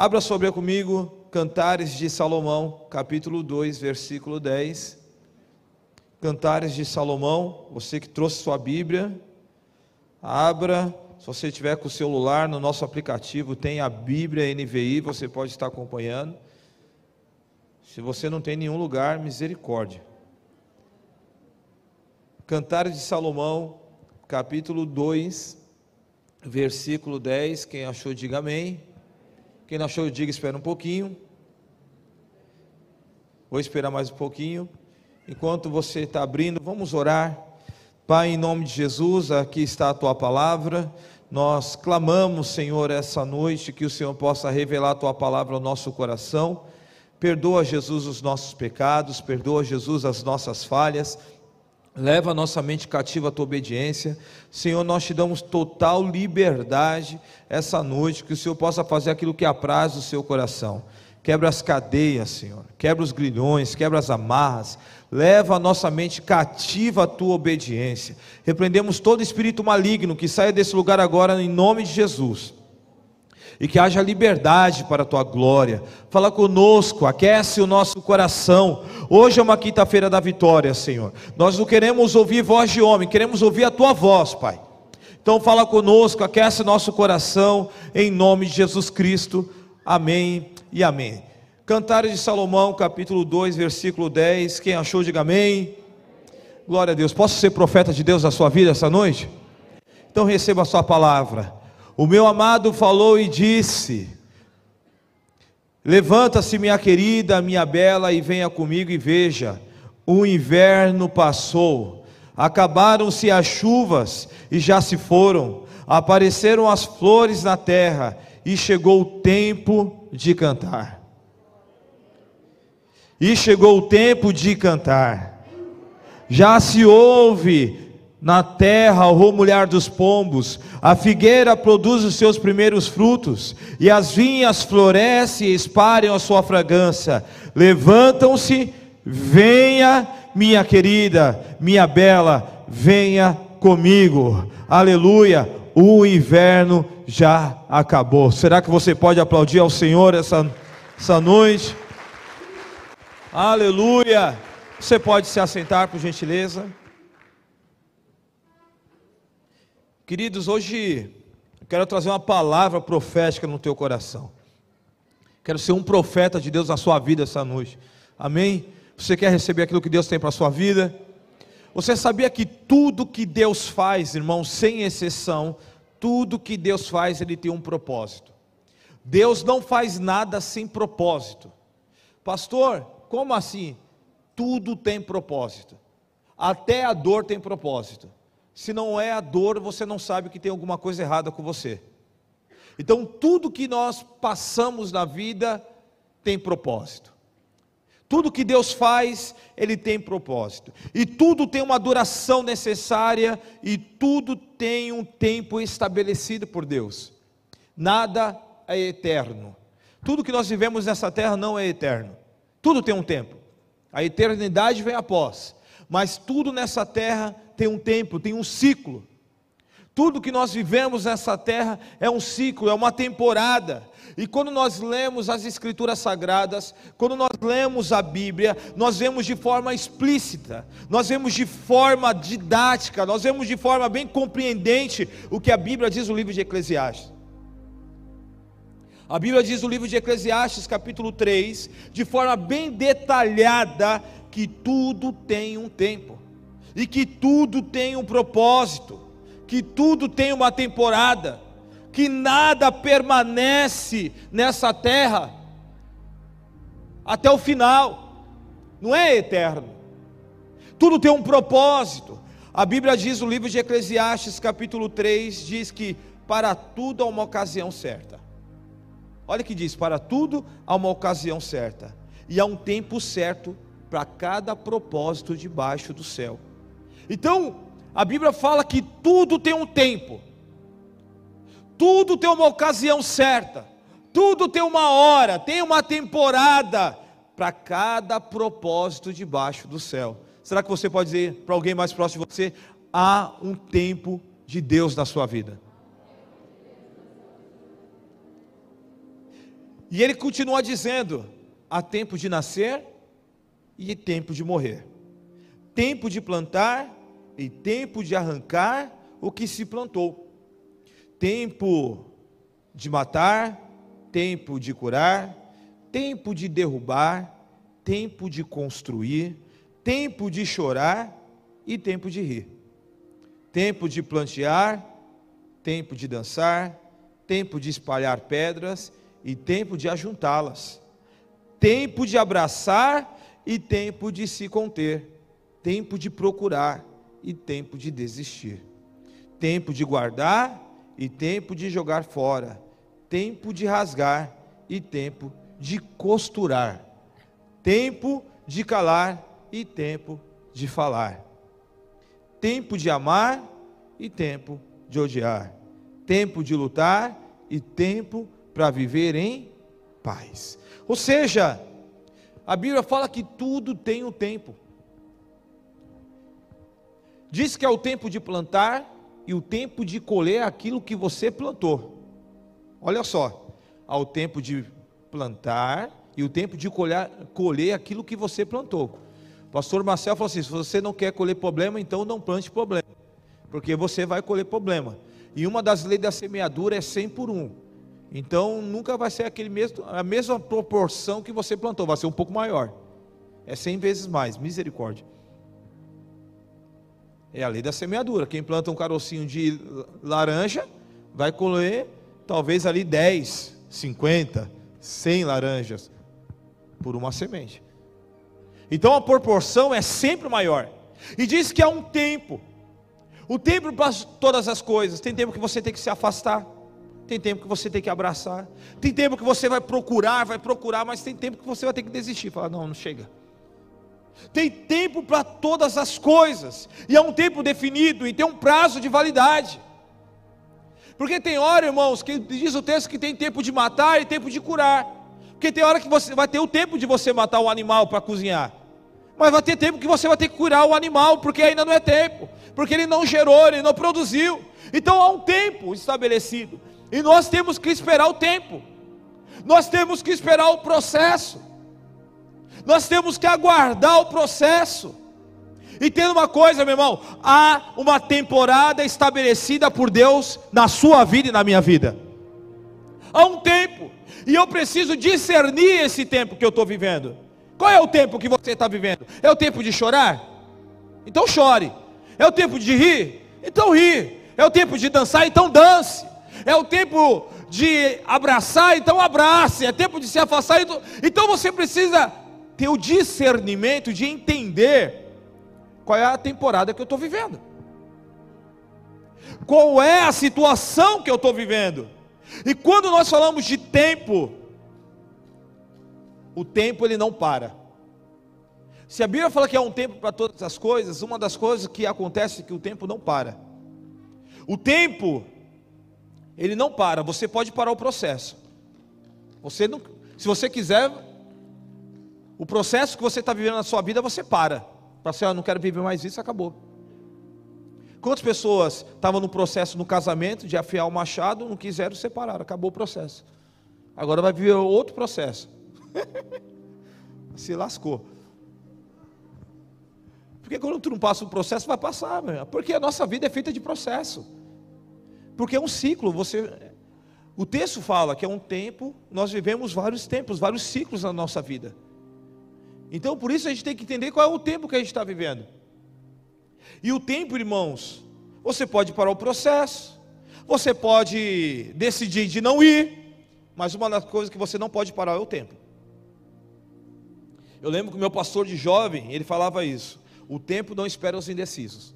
Abra sobre comigo Cantares de Salomão, capítulo 2, versículo 10. Cantares de Salomão, você que trouxe sua Bíblia, abra. Se você tiver com o celular, no nosso aplicativo tem a Bíblia NVI, você pode estar acompanhando. Se você não tem nenhum lugar, misericórdia. Cantares de Salomão, capítulo 2, versículo 10. Quem achou, diga amém. Quem não achou, diga espera um pouquinho. Vou esperar mais um pouquinho. Enquanto você está abrindo, vamos orar. Pai, em nome de Jesus, aqui está a tua palavra. Nós clamamos, Senhor, essa noite que o Senhor possa revelar a tua palavra ao nosso coração. Perdoa, Jesus, os nossos pecados, perdoa, Jesus, as nossas falhas. Leva a nossa mente cativa à tua obediência. Senhor, nós te damos total liberdade essa noite, que o Senhor possa fazer aquilo que apraz o seu coração. Quebra as cadeias, Senhor. Quebra os grilhões, quebra as amarras. Leva a nossa mente cativa à tua obediência. Repreendemos todo espírito maligno que saia desse lugar agora em nome de Jesus e que haja liberdade para a tua glória. Fala conosco, aquece o nosso coração. Hoje é uma quinta-feira da vitória, Senhor. Nós não queremos ouvir voz de homem, queremos ouvir a tua voz, Pai. Então fala conosco, aquece nosso coração, em nome de Jesus Cristo. Amém e amém. Cantares de Salomão, capítulo 2, versículo 10. Quem achou, diga amém. Glória a Deus. Posso ser profeta de Deus na sua vida essa noite? Então receba a sua palavra. O meu amado falou e disse: Levanta-se, minha querida, minha bela, e venha comigo e veja. O inverno passou, acabaram-se as chuvas e já se foram, apareceram as flores na terra e chegou o tempo de cantar. E chegou o tempo de cantar. Já se ouve na terra, ó mulher dos pombos, a figueira produz os seus primeiros frutos, e as vinhas florescem e espalham a sua fragrância. Levantam-se, venha, minha querida, minha bela, venha comigo. Aleluia! O inverno já acabou. Será que você pode aplaudir ao Senhor essa, essa noite? Aleluia! Você pode se assentar, por gentileza. Queridos, hoje eu quero trazer uma palavra profética no teu coração. Quero ser um profeta de Deus na sua vida essa noite. Amém? Você quer receber aquilo que Deus tem para a sua vida? Você sabia que tudo que Deus faz, irmão, sem exceção, tudo que Deus faz, ele tem um propósito. Deus não faz nada sem propósito. Pastor, como assim? Tudo tem propósito. Até a dor tem propósito. Se não é a dor, você não sabe que tem alguma coisa errada com você. Então, tudo que nós passamos na vida tem propósito. Tudo que Deus faz, Ele tem propósito. E tudo tem uma duração necessária e tudo tem um tempo estabelecido por Deus. Nada é eterno. Tudo que nós vivemos nessa terra não é eterno. Tudo tem um tempo. A eternidade vem após. Mas tudo nessa terra tem um tempo, tem um ciclo. Tudo que nós vivemos nessa terra é um ciclo, é uma temporada. E quando nós lemos as Escrituras Sagradas, quando nós lemos a Bíblia, nós vemos de forma explícita, nós vemos de forma didática, nós vemos de forma bem compreendente o que a Bíblia diz no livro de Eclesiastes. A Bíblia diz no livro de Eclesiastes, capítulo 3, de forma bem detalhada, que tudo tem um tempo e que tudo tem um propósito, que tudo tem uma temporada, que nada permanece nessa terra até o final, não é eterno, tudo tem um propósito. A Bíblia diz no livro de Eclesiastes, capítulo 3, diz que para tudo há uma ocasião certa. Olha que diz: para tudo há uma ocasião certa, e há um tempo certo para cada propósito debaixo do céu. Então, a Bíblia fala que tudo tem um tempo, tudo tem uma ocasião certa, tudo tem uma hora, tem uma temporada para cada propósito debaixo do céu. Será que você pode dizer para alguém mais próximo de você: há um tempo de Deus na sua vida? E ele continua dizendo: há tempo de nascer e tempo de morrer, tempo de plantar e tempo de arrancar o que se plantou, tempo de matar, tempo de curar, tempo de derrubar, tempo de construir, tempo de chorar e tempo de rir, tempo de plantear, tempo de dançar, tempo de espalhar pedras e tempo de ajuntá-las, tempo de abraçar e tempo de se conter, tempo de procurar e tempo de desistir, tempo de guardar e tempo de jogar fora, tempo de rasgar e tempo de costurar, tempo de calar e tempo de falar, tempo de amar e tempo de odiar, tempo de lutar e tempo para viver em paz. Ou seja, a Bíblia fala que tudo tem um tempo. Diz que é o tempo de plantar e o tempo de colher aquilo que você plantou. Olha só, há o tempo de plantar e o tempo de colher, colher aquilo que você plantou. O pastor Marcel falou assim: se você não quer colher problema, então não plante problema, porque você vai colher problema. E uma das leis da semeadura é 100 por 1. Então nunca vai ser aquele mesmo, a mesma proporção que você plantou, vai ser um pouco maior. É 100 vezes mais, misericórdia. É a lei da semeadura. Quem planta um carocinho de laranja vai colher talvez ali 10, 50, 100 laranjas por uma semente. Então a proporção é sempre maior. E diz que há um tempo. O tempo para todas as coisas. Tem tempo que você tem que se afastar. Tem tempo que você tem que abraçar. Tem tempo que você vai procurar, vai procurar, mas tem tempo que você vai ter que desistir. Falar, não, não chega. Tem tempo para todas as coisas. E é um tempo definido e tem um prazo de validade. Porque tem hora, irmãos, que diz o texto que tem tempo de matar e tempo de curar. Porque tem hora que você vai ter o tempo de você matar o animal para cozinhar. Mas vai ter tempo que você vai ter que curar o animal, porque ainda não é tempo. Porque ele não gerou, ele não produziu. Então há um tempo estabelecido. E nós temos que esperar o tempo, nós temos que esperar o processo, nós temos que aguardar o processo. E tem uma coisa, meu irmão: há uma temporada estabelecida por Deus na sua vida e na minha vida. Há um tempo, e eu preciso discernir esse tempo que eu estou vivendo. Qual é o tempo que você está vivendo? É o tempo de chorar? Então chore. É o tempo de rir? Então ri. É o tempo de dançar? Então dance é o tempo de abraçar, então abrace, é tempo de se afastar, então, então você precisa ter o discernimento de entender qual é a temporada que eu estou vivendo, qual é a situação que eu estou vivendo, e quando nós falamos de tempo, o tempo ele não para. Se a Bíblia fala que é um tempo para todas as coisas, uma das coisas que acontece é que o tempo não para. O tempo ele não para, você pode parar o processo. Você não, se você quiser, o processo que você está vivendo na sua vida, você para. Para ser, ah, não quero viver mais isso, acabou. Quantas pessoas estavam no processo no casamento de afiar o machado, não quiseram separar, acabou o processo. Agora vai viver outro processo. Se lascou. Porque quando tu não passa o processo, vai passar, meu. porque a nossa vida é feita de processo. Porque é um ciclo, você o texto fala que é um tempo, nós vivemos vários tempos, vários ciclos na nossa vida. Então, por isso a gente tem que entender qual é o tempo que a gente está vivendo. E o tempo, irmãos, você pode parar o processo, você pode decidir de não ir, mas uma das coisas que você não pode parar é o tempo. Eu lembro que o meu pastor de jovem, ele falava isso: o tempo não espera os indecisos.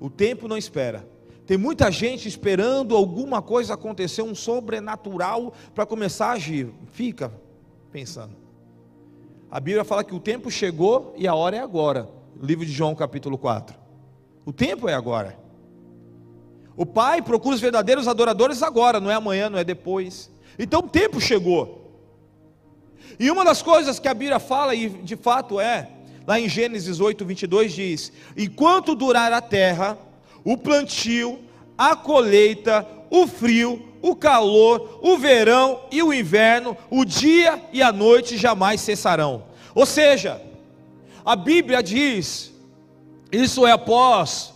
O tempo não espera. Tem muita gente esperando alguma coisa acontecer, um sobrenatural para começar a agir. Fica pensando. A Bíblia fala que o tempo chegou e a hora é agora. Livro de João, capítulo 4. O tempo é agora. O Pai procura os verdadeiros adoradores agora, não é amanhã, não é depois. Então o tempo chegou. E uma das coisas que a Bíblia fala, e de fato é, lá em Gênesis 8, 22 diz: Enquanto durar a terra, o plantio, a colheita, o frio, o calor, o verão e o inverno, o dia e a noite jamais cessarão. Ou seja, a Bíblia diz, isso é após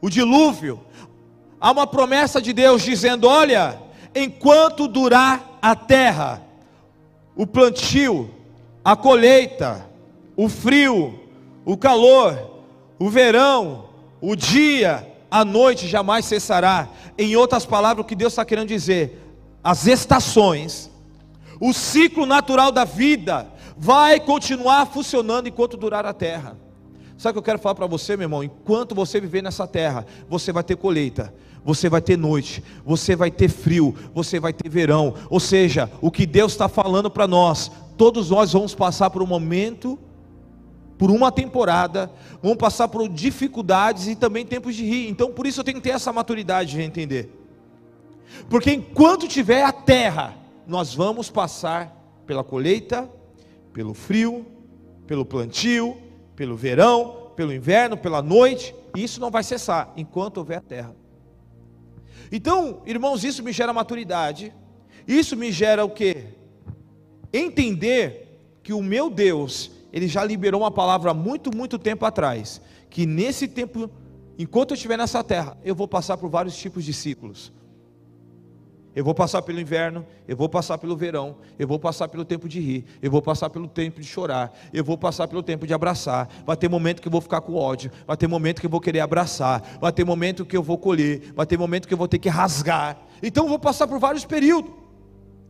o dilúvio, há uma promessa de Deus dizendo: olha, enquanto durar a terra, o plantio, a colheita, o frio, o calor, o verão, o dia, a noite jamais cessará. Em outras palavras, o que Deus está querendo dizer, as estações, o ciclo natural da vida, vai continuar funcionando enquanto durar a terra. Sabe o que eu quero falar para você, meu irmão? Enquanto você viver nessa terra, você vai ter colheita, você vai ter noite, você vai ter frio, você vai ter verão. Ou seja, o que Deus está falando para nós, todos nós vamos passar por um momento, por uma temporada, vamos passar por dificuldades e também tempos de rir. Então, por isso eu tenho que ter essa maturidade de entender. Porque enquanto tiver a terra, nós vamos passar pela colheita, pelo frio, pelo plantio, pelo verão, pelo inverno, pela noite, e isso não vai cessar enquanto houver a terra. Então, irmãos, isso me gera maturidade. Isso me gera o quê? Entender que o meu Deus, ele já liberou uma palavra muito, muito tempo atrás, que nesse tempo, enquanto eu estiver nessa terra, eu vou passar por vários tipos de ciclos. Eu vou passar pelo inverno, eu vou passar pelo verão, eu vou passar pelo tempo de rir, eu vou passar pelo tempo de chorar, eu vou passar pelo tempo de abraçar. Vai ter momento que eu vou ficar com ódio, vai ter momento que eu vou querer abraçar, vai ter momento que eu vou colher, vai ter momento que eu vou ter que rasgar. Então eu vou passar por vários períodos.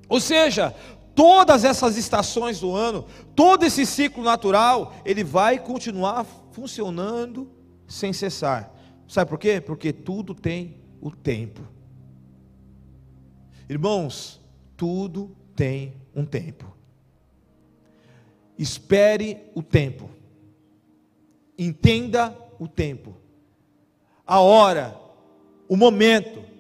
Ou seja, todas essas estações do ano, todo esse ciclo natural, ele vai continuar funcionando sem cessar. Sabe por quê? Porque tudo tem o tempo. Irmãos, tudo tem um tempo. Espere o tempo. Entenda o tempo. A hora, o momento.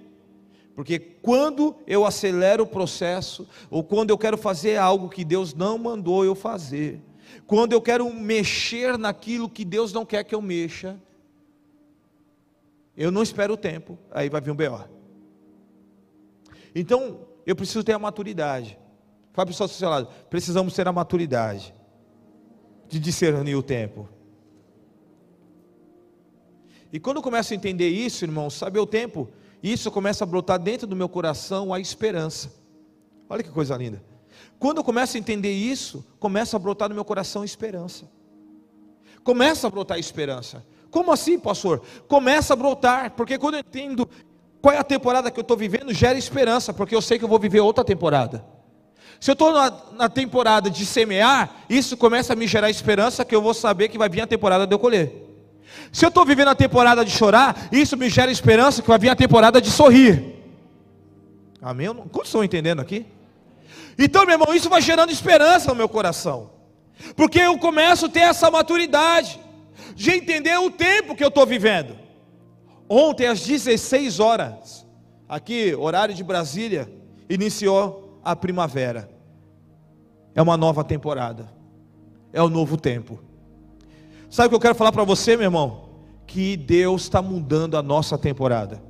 Porque quando eu acelero o processo, ou quando eu quero fazer algo que Deus não mandou eu fazer, quando eu quero mexer naquilo que Deus não quer que eu mexa, eu não espero o tempo, aí vai vir um B.O. Então, eu preciso ter a maturidade. Fala para o seu lado, precisamos ter a maturidade de discernir o tempo. E quando eu começo a entender isso, irmão, sabe o tempo? Isso começa a brotar dentro do meu coração a esperança. Olha que coisa linda. Quando eu começo a entender isso, começa a brotar no meu coração esperança. Começa a brotar esperança. Como assim, pastor? Começa a brotar, porque quando eu entendo qual é a temporada que eu estou vivendo? Gera esperança, porque eu sei que eu vou viver outra temporada. Se eu estou na, na, temporada de semear, isso começa a me gerar esperança que eu vou saber que vai vir a temporada de eu colher. Se eu estou vivendo a temporada de chorar, isso me gera esperança que vai vir a temporada de sorrir. Amém? Quantos estão entendendo aqui? Então, meu irmão, isso vai gerando esperança no meu coração. Porque eu começo a ter essa maturidade de entender o tempo que eu estou vivendo. Ontem, às 16 horas, aqui, horário de Brasília, iniciou a primavera. É uma nova temporada. É o um novo tempo. Sabe o que eu quero falar para você, meu irmão? Que Deus está mudando a nossa temporada.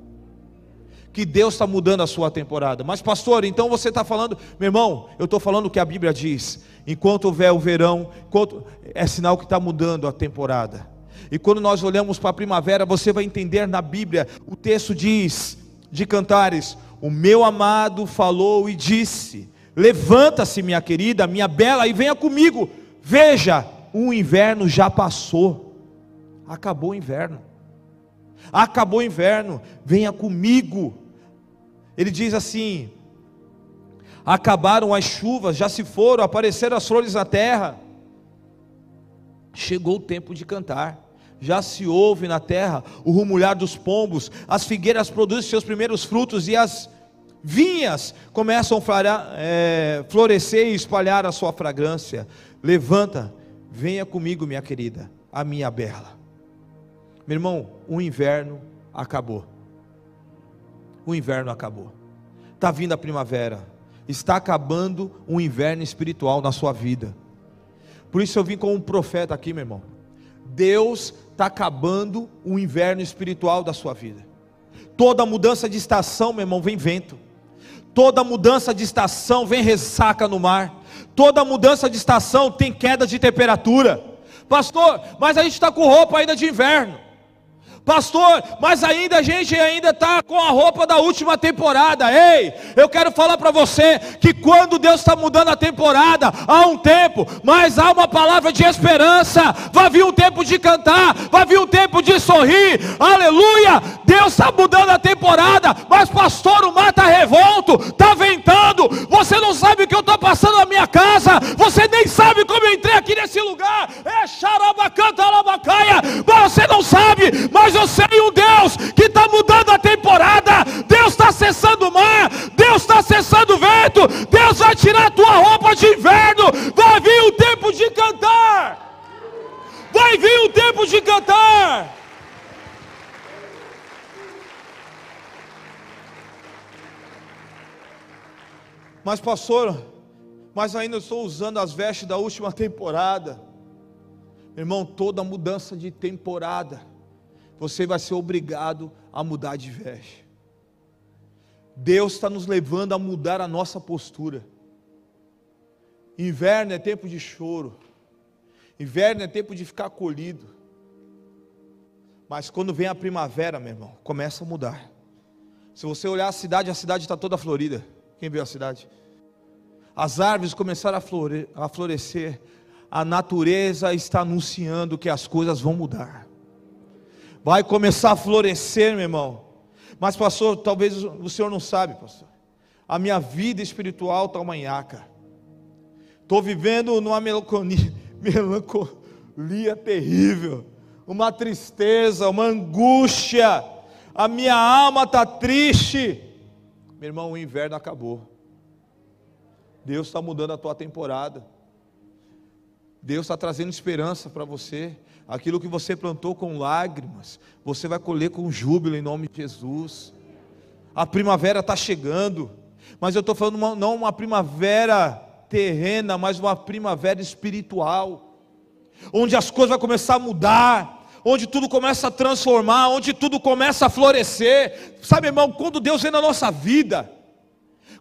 Que Deus está mudando a sua temporada. Mas, pastor, então você está falando, meu irmão, eu estou falando o que a Bíblia diz. Enquanto houver o verão, enquanto, é sinal que está mudando a temporada. E quando nós olhamos para a primavera, você vai entender na Bíblia, o texto diz, de Cantares: O meu amado falou e disse: Levanta-se, minha querida, minha bela, e venha comigo. Veja, o inverno já passou. Acabou o inverno. Acabou o inverno. Venha comigo. Ele diz assim: Acabaram as chuvas, já se foram, apareceram as flores na terra. Chegou o tempo de cantar já se ouve na terra o rumulhar dos pombos, as figueiras produzem seus primeiros frutos e as vinhas começam a é, florescer e espalhar a sua fragrância. Levanta, venha comigo, minha querida, a minha bela. Meu irmão, o inverno acabou. O inverno acabou. Está vindo a primavera. Está acabando um inverno espiritual na sua vida. Por isso eu vim como um profeta aqui, meu irmão. Deus está acabando o inverno espiritual da sua vida. Toda mudança de estação, meu irmão, vem vento. Toda mudança de estação vem ressaca no mar. Toda mudança de estação tem queda de temperatura. Pastor, mas a gente está com roupa ainda de inverno. Pastor, mas ainda a gente ainda está com a roupa da última temporada. Ei, eu quero falar para você que quando Deus está mudando a temporada, há um tempo, mas há uma palavra de esperança. Vai vir um tempo de cantar, vai vir um tempo de sorrir. Aleluia! Deus está mudando a temporada, mas pastor, o mar está revolto, está ventando. Você não sabe o que eu estou passando na minha casa. Você nem sabe como eu entrei aqui nesse lugar. É xarabacanta alabacaia. Você não sabe, mas mas eu sei um Deus que está mudando a temporada. Deus está cessando o mar, Deus está cessando o vento, Deus vai tirar a tua roupa de inverno. Vai vir o tempo de cantar. Vai vir o tempo de cantar. Mas, pastor, mas ainda estou usando as vestes da última temporada. Irmão, toda mudança de temporada você vai ser obrigado a mudar de veste. Deus está nos levando a mudar a nossa postura. Inverno é tempo de choro, inverno é tempo de ficar colhido. Mas quando vem a primavera, meu irmão, começa a mudar. Se você olhar a cidade, a cidade está toda florida. Quem viu a cidade? As árvores começaram a florescer. A natureza está anunciando que as coisas vão mudar vai começar a florescer, meu irmão. Mas, pastor, talvez o senhor não sabe, pastor. A minha vida espiritual está uma nhaca. Estou vivendo numa melancolia, melancolia terrível, uma tristeza, uma angústia. A minha alma está triste. Meu irmão, o inverno acabou. Deus está mudando a tua temporada. Deus está trazendo esperança para você. Aquilo que você plantou com lágrimas, você vai colher com júbilo em nome de Jesus. A primavera está chegando, mas eu estou falando uma, não uma primavera terrena, mas uma primavera espiritual, onde as coisas vão começar a mudar, onde tudo começa a transformar, onde tudo começa a florescer. Sabe, irmão, quando Deus vem na nossa vida,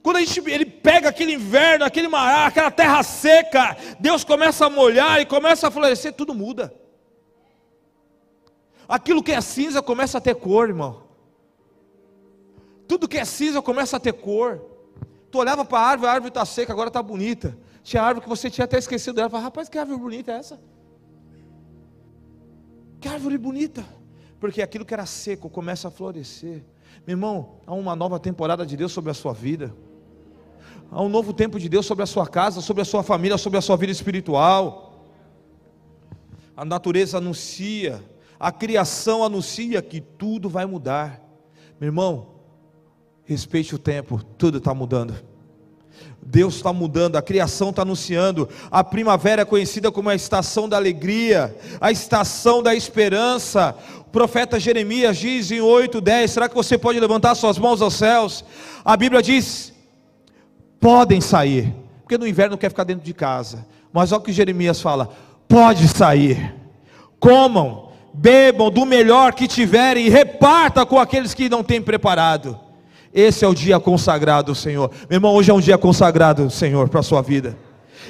quando a gente, ele pega aquele inverno, aquele mar, aquela terra seca, Deus começa a molhar e começa a florescer, tudo muda. Aquilo que é cinza começa a ter cor, irmão. Tudo que é cinza começa a ter cor. Tu olhava para a árvore, a árvore está seca, agora está bonita. Tinha árvore que você tinha até esquecido dela. Falava, rapaz, que árvore bonita é essa? Que árvore bonita. Porque aquilo que era seco começa a florescer. Meu irmão, há uma nova temporada de Deus sobre a sua vida. Há um novo tempo de Deus sobre a sua casa, sobre a sua família, sobre a sua vida espiritual. A natureza anuncia a criação anuncia que tudo vai mudar. Meu irmão, respeite o tempo, tudo está mudando. Deus está mudando, a criação está anunciando. A primavera é conhecida como a estação da alegria, a estação da esperança. O profeta Jeremias diz em 8, 10: será que você pode levantar suas mãos aos céus? A Bíblia diz: podem sair, porque no inverno quer ficar dentro de casa. Mas olha o que Jeremias fala: pode sair, comam, bebam do melhor que tiverem e reparta com aqueles que não têm preparado. Esse é o dia consagrado, Senhor. Meu irmão, hoje é um dia consagrado, Senhor, para a sua vida.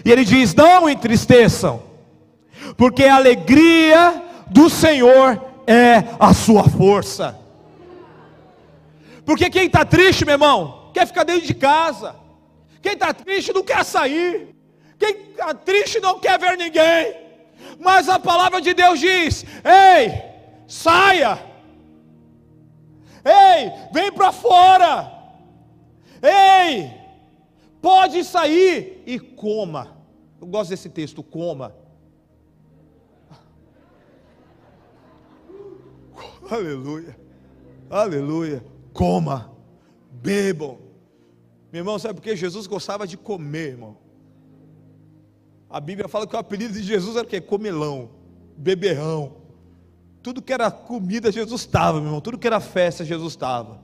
E ele diz: Não entristeçam, porque a alegria do Senhor é a sua força. Porque quem está triste, meu irmão, quer ficar dentro de casa. Quem está triste não quer sair. Quem está triste não quer ver ninguém. Mas a palavra de Deus diz: ei, saia, ei, vem para fora, ei, pode sair e coma. Eu gosto desse texto, coma. Aleluia, aleluia, coma, bebam. Meu irmão, sabe por que Jesus gostava de comer, irmão? A Bíblia fala que o apelido de Jesus era o quê? Comelão, beberrão. Tudo que era comida, Jesus estava, meu irmão. Tudo que era festa, Jesus estava.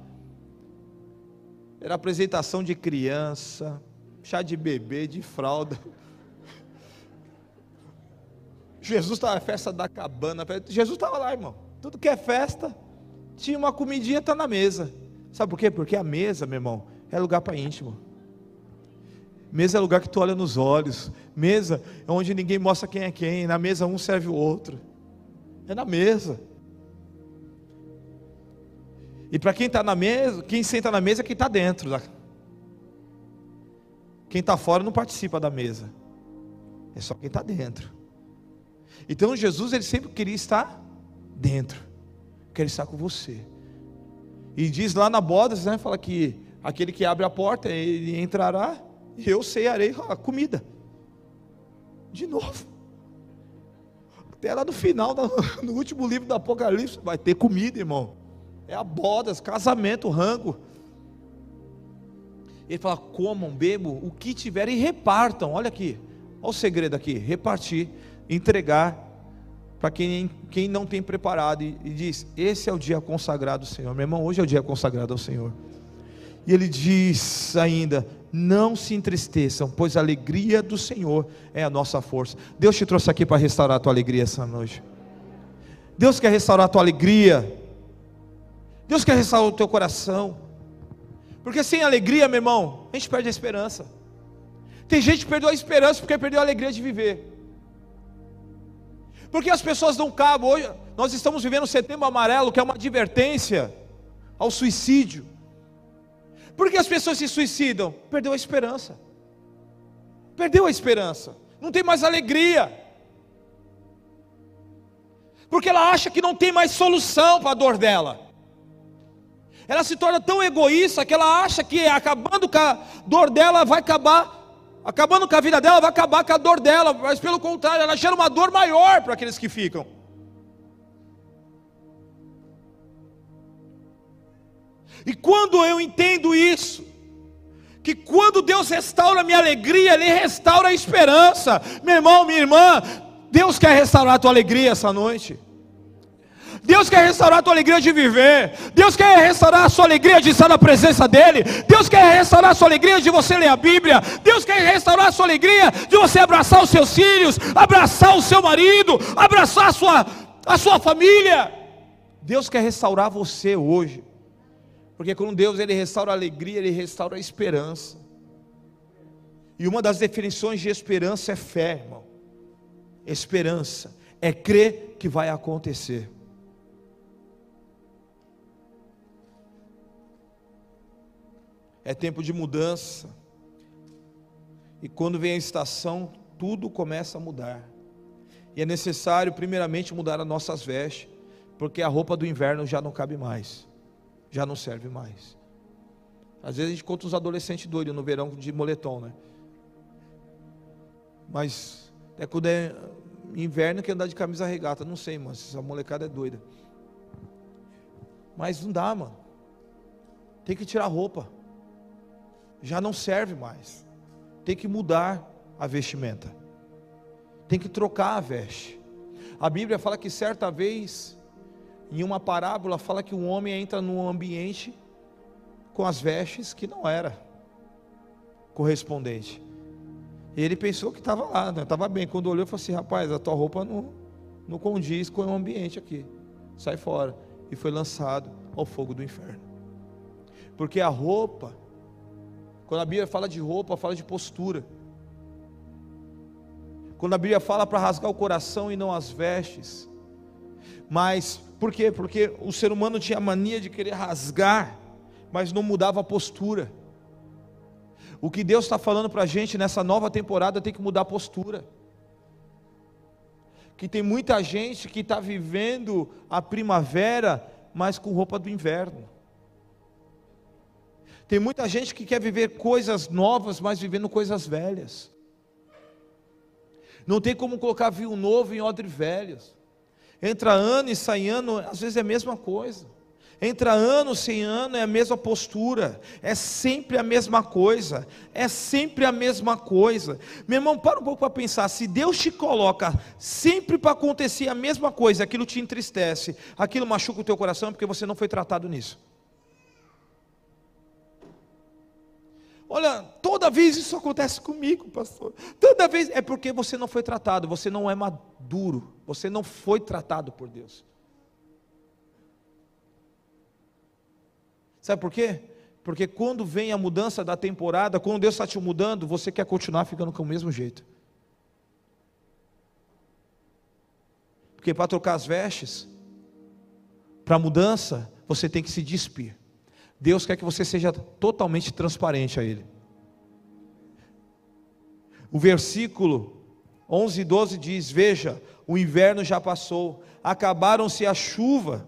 Era apresentação de criança, chá de bebê, de fralda. Jesus estava na festa da cabana. Jesus estava lá, irmão. Tudo que é festa, tinha uma comidinha, está na mesa. Sabe por quê? Porque a mesa, meu irmão, é lugar para íntimo. Mesa é lugar que tu olha nos olhos. Mesa é onde ninguém mostra quem é quem. Na mesa um serve o outro. É na mesa. E para quem está na mesa, quem senta na mesa é quem está dentro. Quem está fora não participa da mesa. É só quem está dentro. Então Jesus ele sempre queria estar dentro. Quer estar com você. E diz lá na bodas, né? Fala que aquele que abre a porta, ele entrará e eu ceiarei a comida. De novo. Até lá no final, no último livro do Apocalipse, vai ter comida, irmão. É a bodas, casamento, rango. Ele fala: comam, bebam o que tiverem e repartam. Olha aqui, olha o segredo aqui: repartir, entregar para quem, quem não tem preparado. E, e diz: Esse é o dia consagrado ao Senhor. Meu irmão, hoje é o dia consagrado ao Senhor. E ele diz ainda: Não se entristeçam, pois a alegria do Senhor é a nossa força. Deus te trouxe aqui para restaurar a tua alegria essa noite. Deus quer restaurar a tua alegria. Deus quer restaurar o teu coração. Porque sem alegria, meu irmão, a gente perde a esperança. Tem gente que perdeu a esperança porque perdeu a alegria de viver. Porque as pessoas não cabem. Hoje nós estamos vivendo o setembro amarelo, que é uma advertência ao suicídio. Por que as pessoas se suicidam? Perdeu a esperança. Perdeu a esperança. Não tem mais alegria. Porque ela acha que não tem mais solução para a dor dela ela se torna tão egoísta que ela acha que acabando com a dor dela vai acabar, acabando com a vida dela vai acabar com a dor dela, mas pelo contrário, ela gera uma dor maior para aqueles que ficam. E quando eu entendo isso, que quando Deus restaura a minha alegria, Ele restaura a esperança, meu irmão, minha irmã, Deus quer restaurar a tua alegria essa noite. Deus quer restaurar a tua alegria de viver. Deus quer restaurar a sua alegria de estar na presença dEle. Deus quer restaurar a sua alegria de você ler a Bíblia. Deus quer restaurar a sua alegria de você abraçar os seus filhos, abraçar o seu marido, abraçar a sua, a sua família. Deus quer restaurar você hoje. Porque quando Deus ele restaura a alegria, ele restaura a esperança. E uma das definições de esperança é fé, irmão. Esperança é crer que vai acontecer. é tempo de mudança. E quando vem a estação, tudo começa a mudar. E é necessário, primeiramente, mudar as nossas vestes, porque a roupa do inverno já não cabe mais, já não serve mais. Às vezes a gente conta os adolescentes doidos no verão de moletom, né? Mas é quando é inverno que andar de camisa regata, não sei, mas essa molecada é doida. Mas não dá, mano. Tem que tirar roupa já não serve mais. Tem que mudar a vestimenta. Tem que trocar a veste. A Bíblia fala que certa vez, em uma parábola, fala que um homem entra num ambiente com as vestes que não era correspondente. E ele pensou que estava lá, né? estava bem. Quando olhou, falou assim: rapaz, a tua roupa não, não condiz com o ambiente aqui. Sai fora. E foi lançado ao fogo do inferno. Porque a roupa quando a Bíblia fala de roupa, fala de postura. Quando a Bíblia fala para rasgar o coração e não as vestes. Mas por quê? Porque o ser humano tinha mania de querer rasgar, mas não mudava a postura. O que Deus está falando para a gente nessa nova temporada tem que mudar a postura. Que tem muita gente que está vivendo a primavera, mas com roupa do inverno. Tem muita gente que quer viver coisas novas, mas vivendo coisas velhas. Não tem como colocar vinho novo em odre velhos. Entra ano e sai ano, às vezes é a mesma coisa. Entra ano sem ano é a mesma postura, é sempre a mesma coisa, é sempre a mesma coisa. Meu irmão, para um pouco para pensar: se Deus te coloca sempre para acontecer a mesma coisa, aquilo te entristece, aquilo machuca o teu coração, porque você não foi tratado nisso. Olha, toda vez isso acontece comigo, pastor. Toda vez é porque você não foi tratado, você não é maduro, você não foi tratado por Deus. Sabe por quê? Porque quando vem a mudança da temporada, quando Deus está te mudando, você quer continuar ficando com o mesmo jeito. Porque para trocar as vestes, para mudança, você tem que se despir. Deus quer que você seja totalmente transparente a Ele. O versículo 11 e 12 diz: Veja, o inverno já passou, acabaram-se a chuva,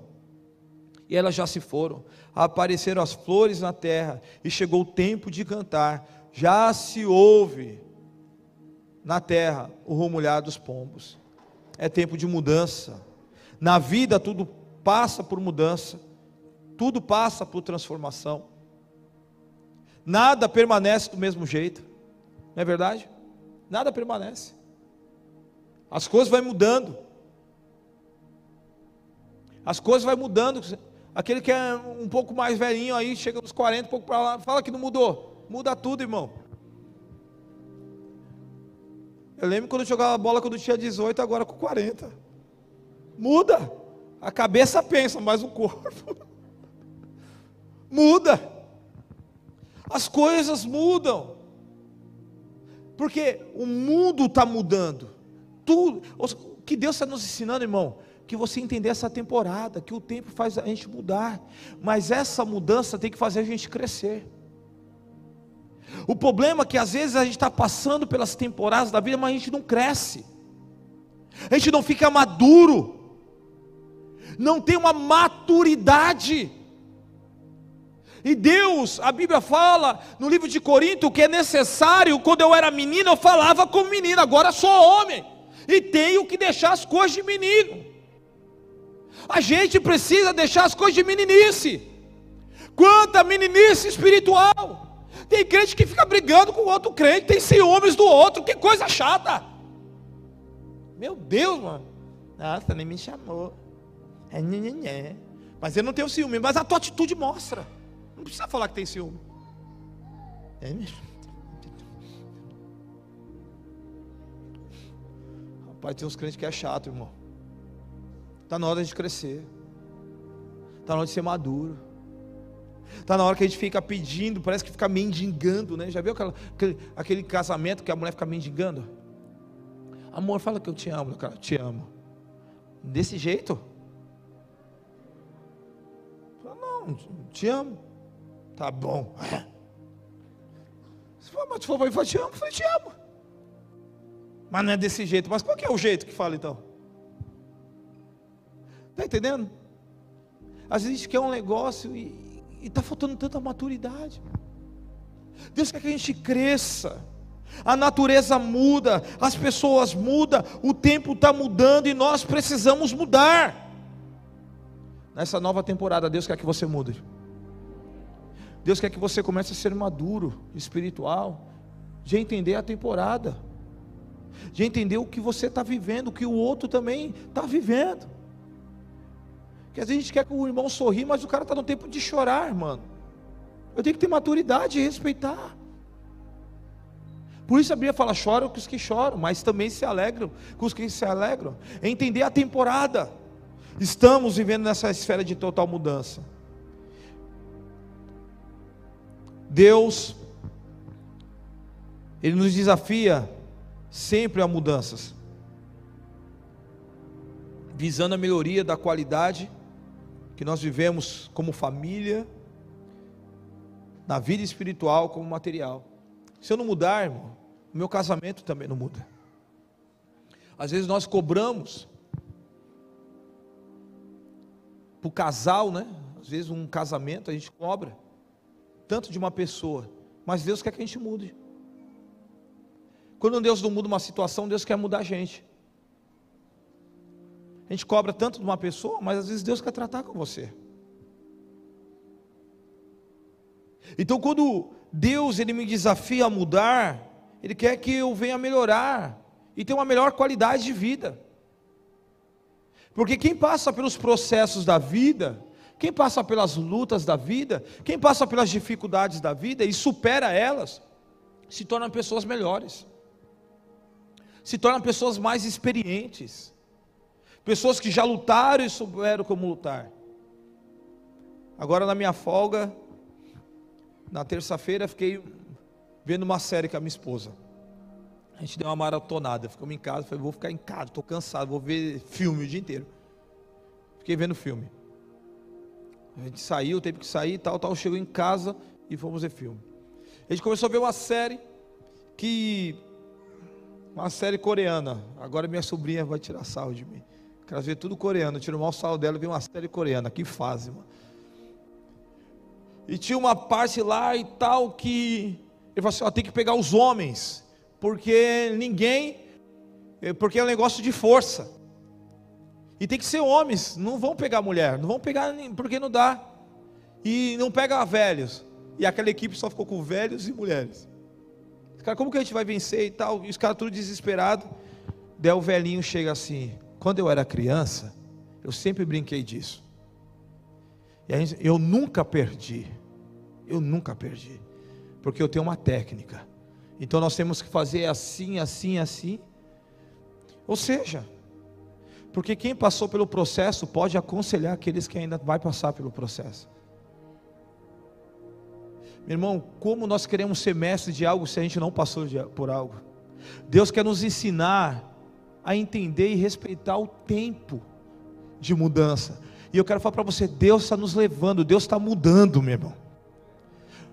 e elas já se foram, apareceram as flores na terra, e chegou o tempo de cantar, já se ouve na terra o rumulhar dos pombos é tempo de mudança. Na vida tudo passa por mudança, tudo passa por transformação. Nada permanece do mesmo jeito, não é verdade? Nada permanece. As coisas vão mudando. As coisas vão mudando. Aquele que é um pouco mais velhinho aí, chega nos 40, um pouco para lá, fala que não mudou. Muda tudo, irmão. Eu lembro quando eu jogava bola quando eu tinha 18, agora com 40. Muda. A cabeça pensa, mas o corpo muda. As coisas mudam. Porque o mundo está mudando. Tudo. O que Deus está nos ensinando, irmão? Que você entender essa temporada, que o tempo faz a gente mudar. Mas essa mudança tem que fazer a gente crescer. O problema é que às vezes a gente está passando pelas temporadas da vida, mas a gente não cresce, a gente não fica maduro, não tem uma maturidade. E Deus, a Bíblia fala no livro de Corinto que é necessário, quando eu era menino, eu falava como menino, agora sou homem, e tenho que deixar as coisas de menino. A gente precisa deixar as coisas de meninice. Quanta meninice espiritual! Tem crente que fica brigando com outro crente, tem ciúmes do outro, que coisa chata. Meu Deus, mano. Nossa, nem me chamou. É, nhê, nhê. Mas eu não tenho ciúme, mas a tua atitude mostra. Não precisa falar que tem ciúme. É mesmo. Rapaz, tem uns crentes que é chato, irmão. Está na hora de crescer. Está na hora de ser maduro. Está na hora que a gente fica pedindo, parece que fica mendigando, né? Já viu aquela, aquele, aquele casamento que a mulher fica mendigando? Amor, fala que eu te amo, cara, te amo. Desse jeito? Não, te amo. Tá bom. Se for, mas for falar, te amo, eu te amo. Mas não é desse jeito. Mas qual que é o jeito que fala então? Está entendendo? Às vezes quer um negócio e está faltando tanta maturidade. Deus quer que a gente cresça. A natureza muda, as pessoas mudam, o tempo está mudando e nós precisamos mudar. Nessa nova temporada, Deus quer que você mude. Deus quer que você comece a ser maduro, espiritual, de entender a temporada, de entender o que você está vivendo, o que o outro também está vivendo. Porque às vezes a gente quer que o irmão sorri, mas o cara está no tempo de chorar, mano. Eu tenho que ter maturidade e respeitar. Por isso a Bíblia fala: choram com os que choram, mas também se alegram com os que se alegram. É entender a temporada. Estamos vivendo nessa esfera de total mudança. Deus, Ele nos desafia sempre a mudanças, visando a melhoria da qualidade que nós vivemos como família, na vida espiritual como material. Se eu não mudar, irmão, o meu casamento também não muda. Às vezes nós cobramos para o casal, né? Às vezes um casamento a gente cobra tanto de uma pessoa, mas Deus quer que a gente mude. Quando Deus não muda uma situação, Deus quer mudar a gente. A gente cobra tanto de uma pessoa, mas às vezes Deus quer tratar com você. Então, quando Deus ele me desafia a mudar, Ele quer que eu venha melhorar e ter uma melhor qualidade de vida. Porque quem passa pelos processos da vida, quem passa pelas lutas da vida, quem passa pelas dificuldades da vida e supera elas, se tornam pessoas melhores, se tornam pessoas mais experientes, Pessoas que já lutaram e souberam como lutar. Agora, na minha folga, na terça-feira fiquei vendo uma série com a minha esposa. A gente deu uma maratonada, ficamos em casa, falei, vou ficar em casa, estou cansado, vou ver filme o dia inteiro. Fiquei vendo filme. A gente saiu, teve que sair, tal, tal, chegou em casa e fomos ver filme. A gente começou a ver uma série que uma série coreana. Agora minha sobrinha vai tirar sal de mim. Quero ver tudo coreano, tiro o mau sal dela e uma série coreana. Que fase, mano. E tinha uma parte lá e tal que ele falou assim: ó, tem que pegar os homens porque ninguém, é, porque é um negócio de força. E tem que ser homens, não vão pegar mulher, não vão pegar porque não dá. E não pega velhos. E aquela equipe só ficou com velhos e mulheres. Cara, como que a gente vai vencer e tal? E os caras tudo desesperado. Daí o velhinho chega assim: quando eu era criança, eu sempre brinquei disso. E gente, eu nunca perdi. Eu nunca perdi. Porque eu tenho uma técnica. Então nós temos que fazer assim, assim, assim. Ou seja, porque quem passou pelo processo pode aconselhar aqueles que ainda vai passar pelo processo. Meu irmão, como nós queremos ser mestres de algo se a gente não passou por algo? Deus quer nos ensinar a entender e respeitar o tempo de mudança. E eu quero falar para você: Deus está nos levando, Deus está mudando, meu irmão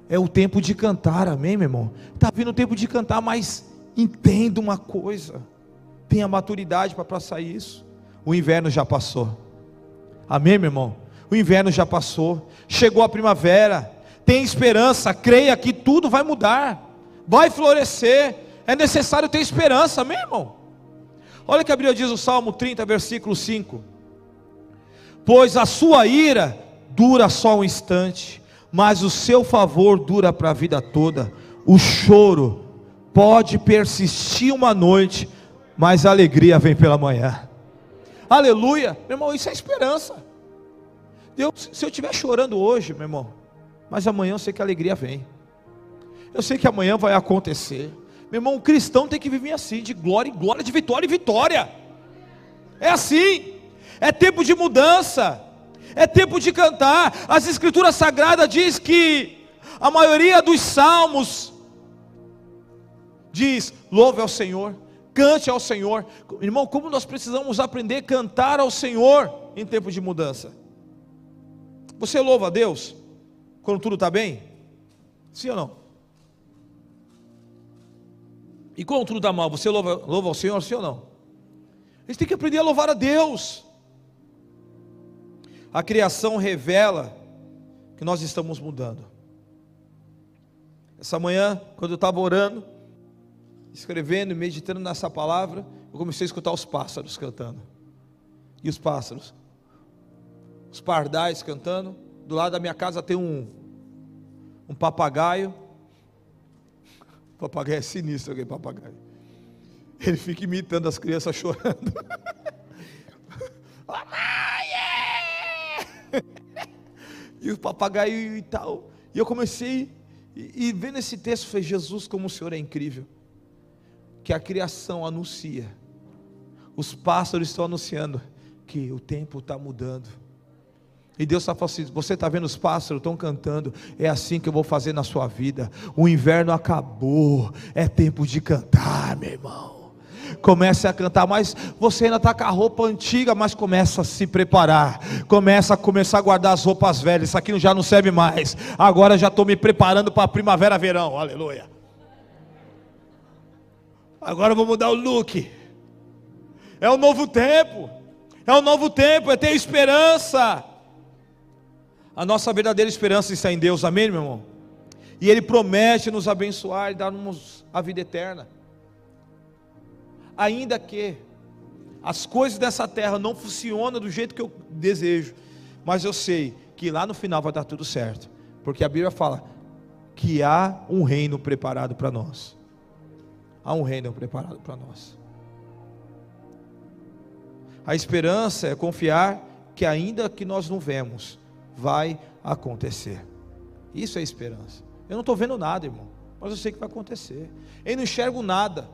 é o tempo de cantar, amém, meu irmão? Está vindo o tempo de cantar, mas entenda uma coisa, tenha maturidade para passar isso. O inverno já passou, amém, meu irmão? O inverno já passou, chegou a primavera, tem esperança, creia que tudo vai mudar, vai florescer, é necessário ter esperança, amém, irmão? Olha que a Bíblia diz o Salmo 30, versículo 5: Pois a sua ira dura só um instante, mas o seu favor dura para a vida toda. O choro pode persistir uma noite, mas a alegria vem pela manhã. Aleluia, meu irmão, isso é esperança. Deus, se eu estiver chorando hoje, meu irmão, mas amanhã eu sei que a alegria vem. Eu sei que amanhã vai acontecer. Meu irmão, o cristão tem que viver assim, de glória em glória, de vitória em vitória. É assim. É tempo de mudança é tempo de cantar. As escrituras sagradas diz que a maioria dos salmos diz: louve ao Senhor, cante ao Senhor. Irmão, como nós precisamos aprender a cantar ao Senhor em tempo de mudança? Você louva a Deus quando tudo está bem? Sim ou não? E quando tudo está mal, você louva, louva ao Senhor, sim ou não? Gente tem que aprender a louvar a Deus. A criação revela que nós estamos mudando. Essa manhã, quando eu estava orando, escrevendo e meditando nessa palavra, eu comecei a escutar os pássaros cantando. E os pássaros? Os pardais cantando. Do lado da minha casa tem um, um papagaio. O papagaio é sinistro, aquele papagaio. Ele fica imitando as crianças chorando. e o papagaio e tal. E eu comecei, e, e vendo esse texto, falei, Jesus, como o Senhor é incrível. Que a criação anuncia, os pássaros estão anunciando que o tempo está mudando. E Deus está falando assim: você está vendo os pássaros, estão cantando, é assim que eu vou fazer na sua vida. O inverno acabou, é tempo de cantar, meu irmão. Comece a cantar, mas você ainda está com a roupa antiga, mas começa a se preparar, começa a começar a guardar as roupas velhas, isso aqui já não serve mais, agora já estou me preparando para a primavera, verão, aleluia. Agora eu vou mudar o look, é o novo tempo, é o novo tempo, é ter esperança. A nossa verdadeira esperança está em Deus, amém, meu irmão? E Ele promete nos abençoar e dar-nos a vida eterna ainda que as coisas dessa terra não funcionam do jeito que eu desejo, mas eu sei que lá no final vai dar tudo certo, porque a Bíblia fala que há um reino preparado para nós. Há um reino preparado para nós. A esperança é confiar que ainda que nós não vemos, vai acontecer. Isso é esperança. Eu não estou vendo nada, irmão, mas eu sei que vai acontecer. Eu não enxergo nada,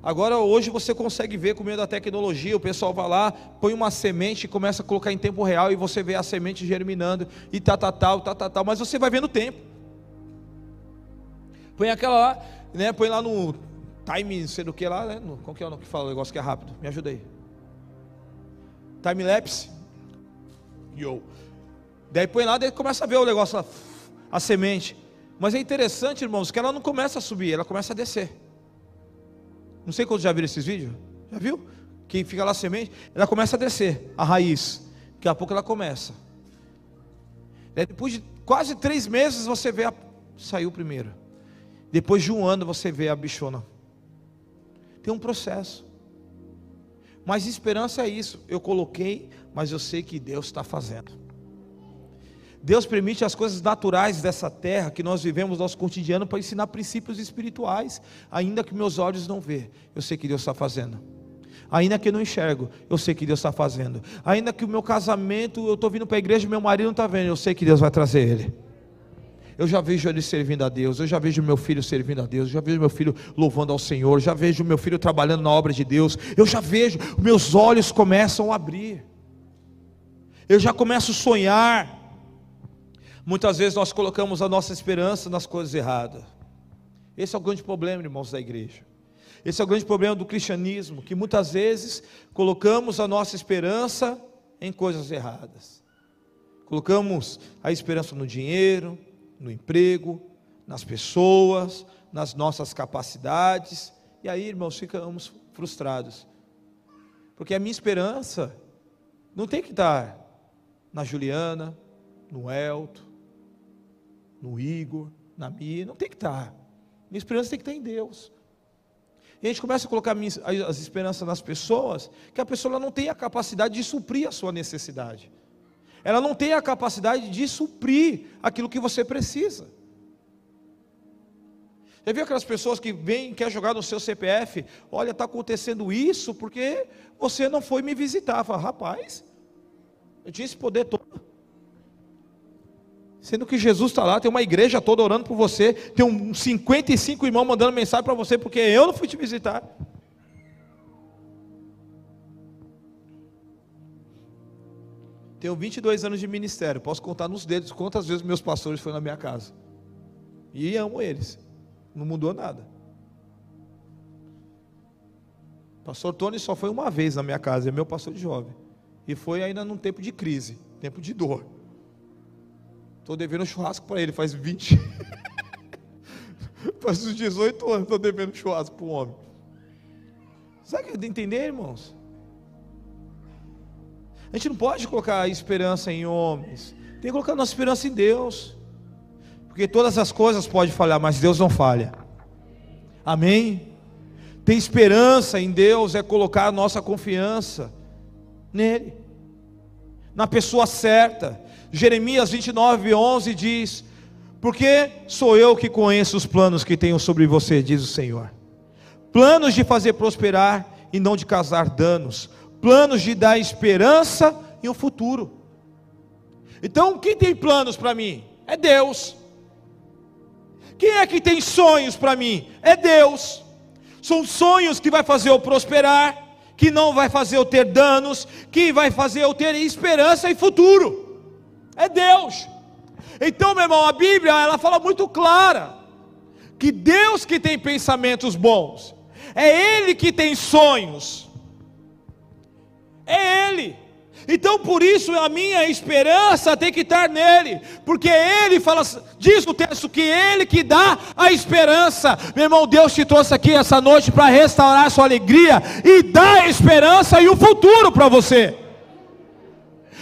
Agora, hoje você consegue ver com meio da tecnologia, o pessoal vai lá, põe uma semente e começa a colocar em tempo real e você vê a semente germinando e tá, tá, tal, tá, tá, tal, mas você vai vendo o tempo. Põe aquela lá, né? Põe lá no time, sei do que lá, né? No, qual que é o que fala o negócio que é rápido? Me ajuda aí. Time lapse. Yo. Daí põe lá, daí começa a ver o negócio lá, a semente. Mas é interessante, irmãos, que ela não começa a subir, ela começa a descer. Não sei quantos já viram esses vídeos. Já viu? Que fica lá a semente, ela começa a descer, a raiz. Daqui a pouco ela começa. depois de quase três meses você vê a. Saiu primeiro. Depois de um ano você vê a bichona. Tem um processo. Mas esperança é isso. Eu coloquei, mas eu sei que Deus está fazendo. Deus permite as coisas naturais dessa terra que nós vivemos no nosso cotidiano para ensinar princípios espirituais, ainda que meus olhos não vejam, eu sei que Deus está fazendo. Ainda que eu não enxergo, eu sei que Deus está fazendo. Ainda que o meu casamento, eu estou vindo para a igreja e meu marido não está vendo, eu sei que Deus vai trazer ele. Eu já vejo ele servindo a Deus, eu já vejo meu filho servindo a Deus, eu já vejo meu filho louvando ao Senhor, já vejo meu filho trabalhando na obra de Deus, eu já vejo, meus olhos começam a abrir, eu já começo a sonhar, Muitas vezes nós colocamos a nossa esperança nas coisas erradas. Esse é o grande problema, irmãos da igreja. Esse é o grande problema do cristianismo, que muitas vezes colocamos a nossa esperança em coisas erradas. Colocamos a esperança no dinheiro, no emprego, nas pessoas, nas nossas capacidades, e aí, irmãos, ficamos frustrados. Porque a minha esperança não tem que estar na Juliana, no Elto, no Igor, na Mia, não tem que estar. Minha esperança tem que estar em Deus. E a gente começa a colocar as esperanças nas pessoas, que a pessoa não tem a capacidade de suprir a sua necessidade. Ela não tem a capacidade de suprir aquilo que você precisa. Já viu aquelas pessoas que vêm, quer jogar no seu CPF, olha, está acontecendo isso porque você não foi me visitar. Fala, rapaz, eu tinha esse poder todo. Sendo que Jesus está lá, tem uma igreja toda orando por você, tem uns 55 irmãos mandando mensagem para você, porque eu não fui te visitar. Tenho 22 anos de ministério, posso contar nos dedos quantas vezes meus pastores foram na minha casa. E amo eles, não mudou nada. Pastor Tony só foi uma vez na minha casa, é meu pastor de jovem. E foi ainda num tempo de crise, tempo de dor. Estou devendo churrasco para ele, faz 20. faz uns 18 anos estou devendo churrasco para o homem. Sabe o que de entender, irmãos? A gente não pode colocar esperança em homens, tem que colocar nossa esperança em Deus, porque todas as coisas podem falhar, mas Deus não falha. Amém? Ter esperança em Deus é colocar a nossa confiança nele, na pessoa certa. Jeremias 29, 11 diz: Porque sou eu que conheço os planos que tenho sobre você, diz o Senhor. Planos de fazer prosperar e não de causar danos, planos de dar esperança e um futuro. Então, quem tem planos para mim? É Deus. Quem é que tem sonhos para mim? É Deus. São sonhos que vai fazer eu prosperar, que não vai fazer eu ter danos, que vai fazer eu ter esperança e futuro é Deus. Então, meu irmão, a Bíblia ela fala muito clara que Deus que tem pensamentos bons, é Ele que tem sonhos, é Ele. Então, por isso a minha esperança tem que estar nele, porque ele fala, diz o texto que ele que dá a esperança. Meu irmão, Deus te trouxe aqui essa noite para restaurar a sua alegria e dar esperança e o um futuro para você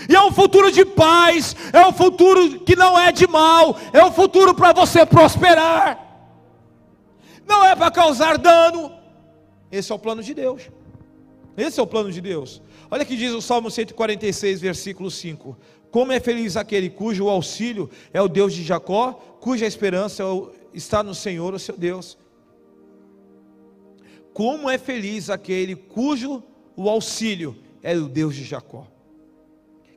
e é um futuro de paz, é um futuro que não é de mal, é um futuro para você prosperar, não é para causar dano. Esse é o plano de Deus. Esse é o plano de Deus. Olha que diz o Salmo 146, versículo 5: Como é feliz aquele cujo auxílio é o Deus de Jacó, cuja esperança está no Senhor, o seu Deus. Como é feliz aquele cujo o auxílio é o Deus de Jacó.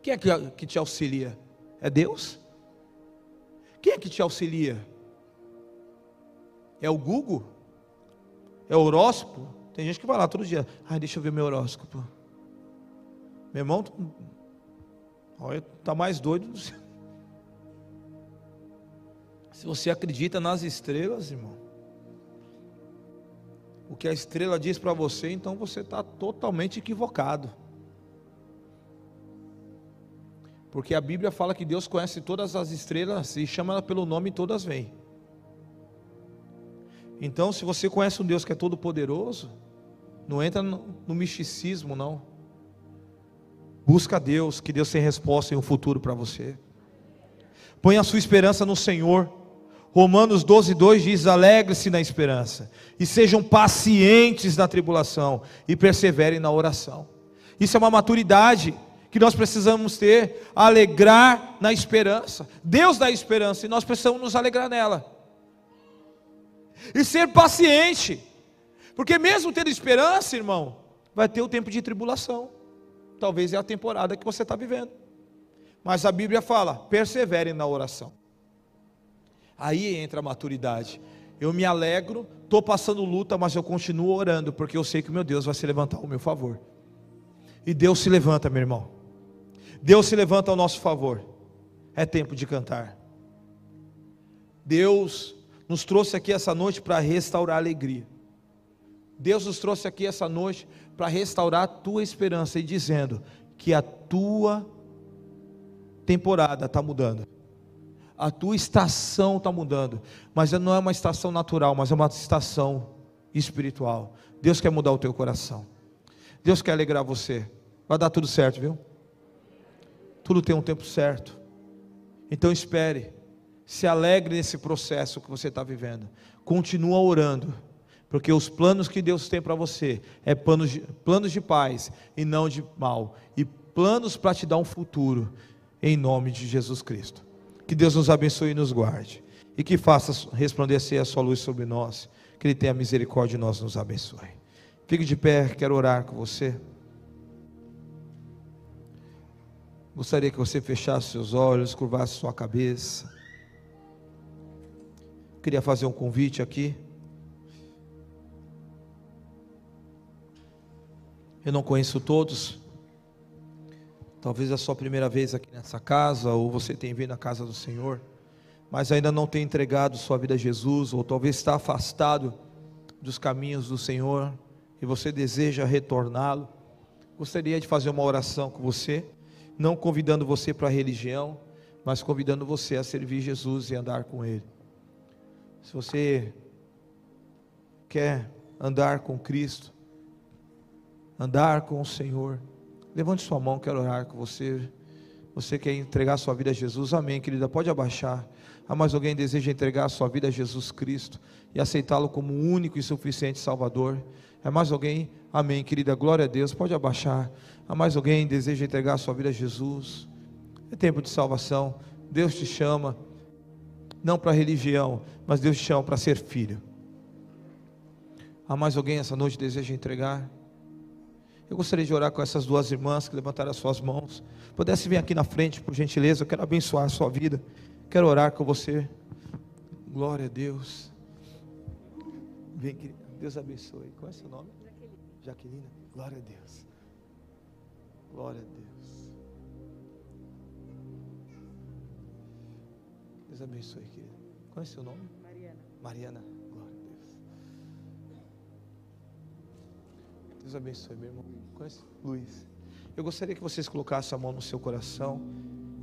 Quem é que te auxilia? É Deus? Quem é que te auxilia? É o Google? É o horóscopo? Tem gente que vai lá todo dia. Ai, deixa eu ver meu horóscopo. Meu irmão, olha, tá mais doido. Se você acredita nas estrelas, irmão, o que a estrela diz para você, então você está totalmente equivocado. Porque a Bíblia fala que Deus conhece todas as estrelas e chama ela pelo nome e todas vêm. Então, se você conhece um Deus que é todo poderoso, não entra no, no misticismo, não. Busca Deus, que Deus tem resposta e um futuro para você. Põe a sua esperança no Senhor. Romanos 12, 2 diz: Alegre-se na esperança, e sejam pacientes na tribulação, e perseverem na oração. Isso é uma maturidade que nós precisamos ter, alegrar na esperança. Deus dá esperança e nós precisamos nos alegrar nela. E ser paciente, porque mesmo tendo esperança, irmão, vai ter o tempo de tribulação. Talvez é a temporada que você está vivendo. Mas a Bíblia fala: persevere na oração. Aí entra a maturidade. Eu me alegro, estou passando luta, mas eu continuo orando, porque eu sei que o meu Deus vai se levantar ao meu favor. E Deus se levanta, meu irmão. Deus se levanta ao nosso favor. É tempo de cantar. Deus nos trouxe aqui essa noite para restaurar a alegria. Deus nos trouxe aqui essa noite para restaurar a tua esperança e dizendo que a tua temporada está mudando. A tua estação está mudando, mas não é uma estação natural, mas é uma estação espiritual. Deus quer mudar o teu coração. Deus quer alegrar você. Vai dar tudo certo, viu? Tudo tem um tempo certo. Então espere. Se alegre nesse processo que você está vivendo. Continua orando. Porque os planos que Deus tem para você é planos de, planos de paz e não de mal. E planos para te dar um futuro. Em nome de Jesus Cristo. Que Deus nos abençoe e nos guarde. E que faça resplandecer a sua luz sobre nós. Que Ele tenha misericórdia e nós nos abençoe. Fique de pé, quero orar com você. Gostaria que você fechasse seus olhos, curvasse sua cabeça. Queria fazer um convite aqui. Eu não conheço todos. Talvez é a sua primeira vez aqui nessa casa, ou você tem vindo à casa do Senhor, mas ainda não tem entregado sua vida a Jesus, ou talvez está afastado dos caminhos do Senhor e você deseja retorná-lo. Gostaria de fazer uma oração com você não convidando você para a religião, mas convidando você a servir Jesus e andar com Ele. Se você quer andar com Cristo, andar com o Senhor, levante sua mão, quero orar com você. Você quer entregar sua vida a Jesus? Amém, querida. Pode abaixar. Há mais alguém que deseja entregar sua vida a Jesus Cristo e aceitá-lo como único e suficiente Salvador? É mais alguém? Amém, querida. Glória a Deus. Pode abaixar. Há mais alguém que deseja entregar sua vida a Jesus? É tempo de salvação. Deus te chama, não para religião, mas Deus te chama para ser filho. Há mais alguém essa noite deseja entregar? Eu gostaria de orar com essas duas irmãs que levantaram as suas mãos. Pudesse vir aqui na frente, por gentileza. Eu quero abençoar a sua vida. Quero orar com você. Glória a Deus. Vem, querida. Deus abençoe. Qual é seu nome? Jaqueline. Jaqueline. Glória a Deus. Glória a Deus. Deus abençoe, querida. Qual é seu nome? Mariana. Mariana. Deus abençoe, meu irmão. Conhece? Luiz. Eu gostaria que vocês colocassem a mão no seu coração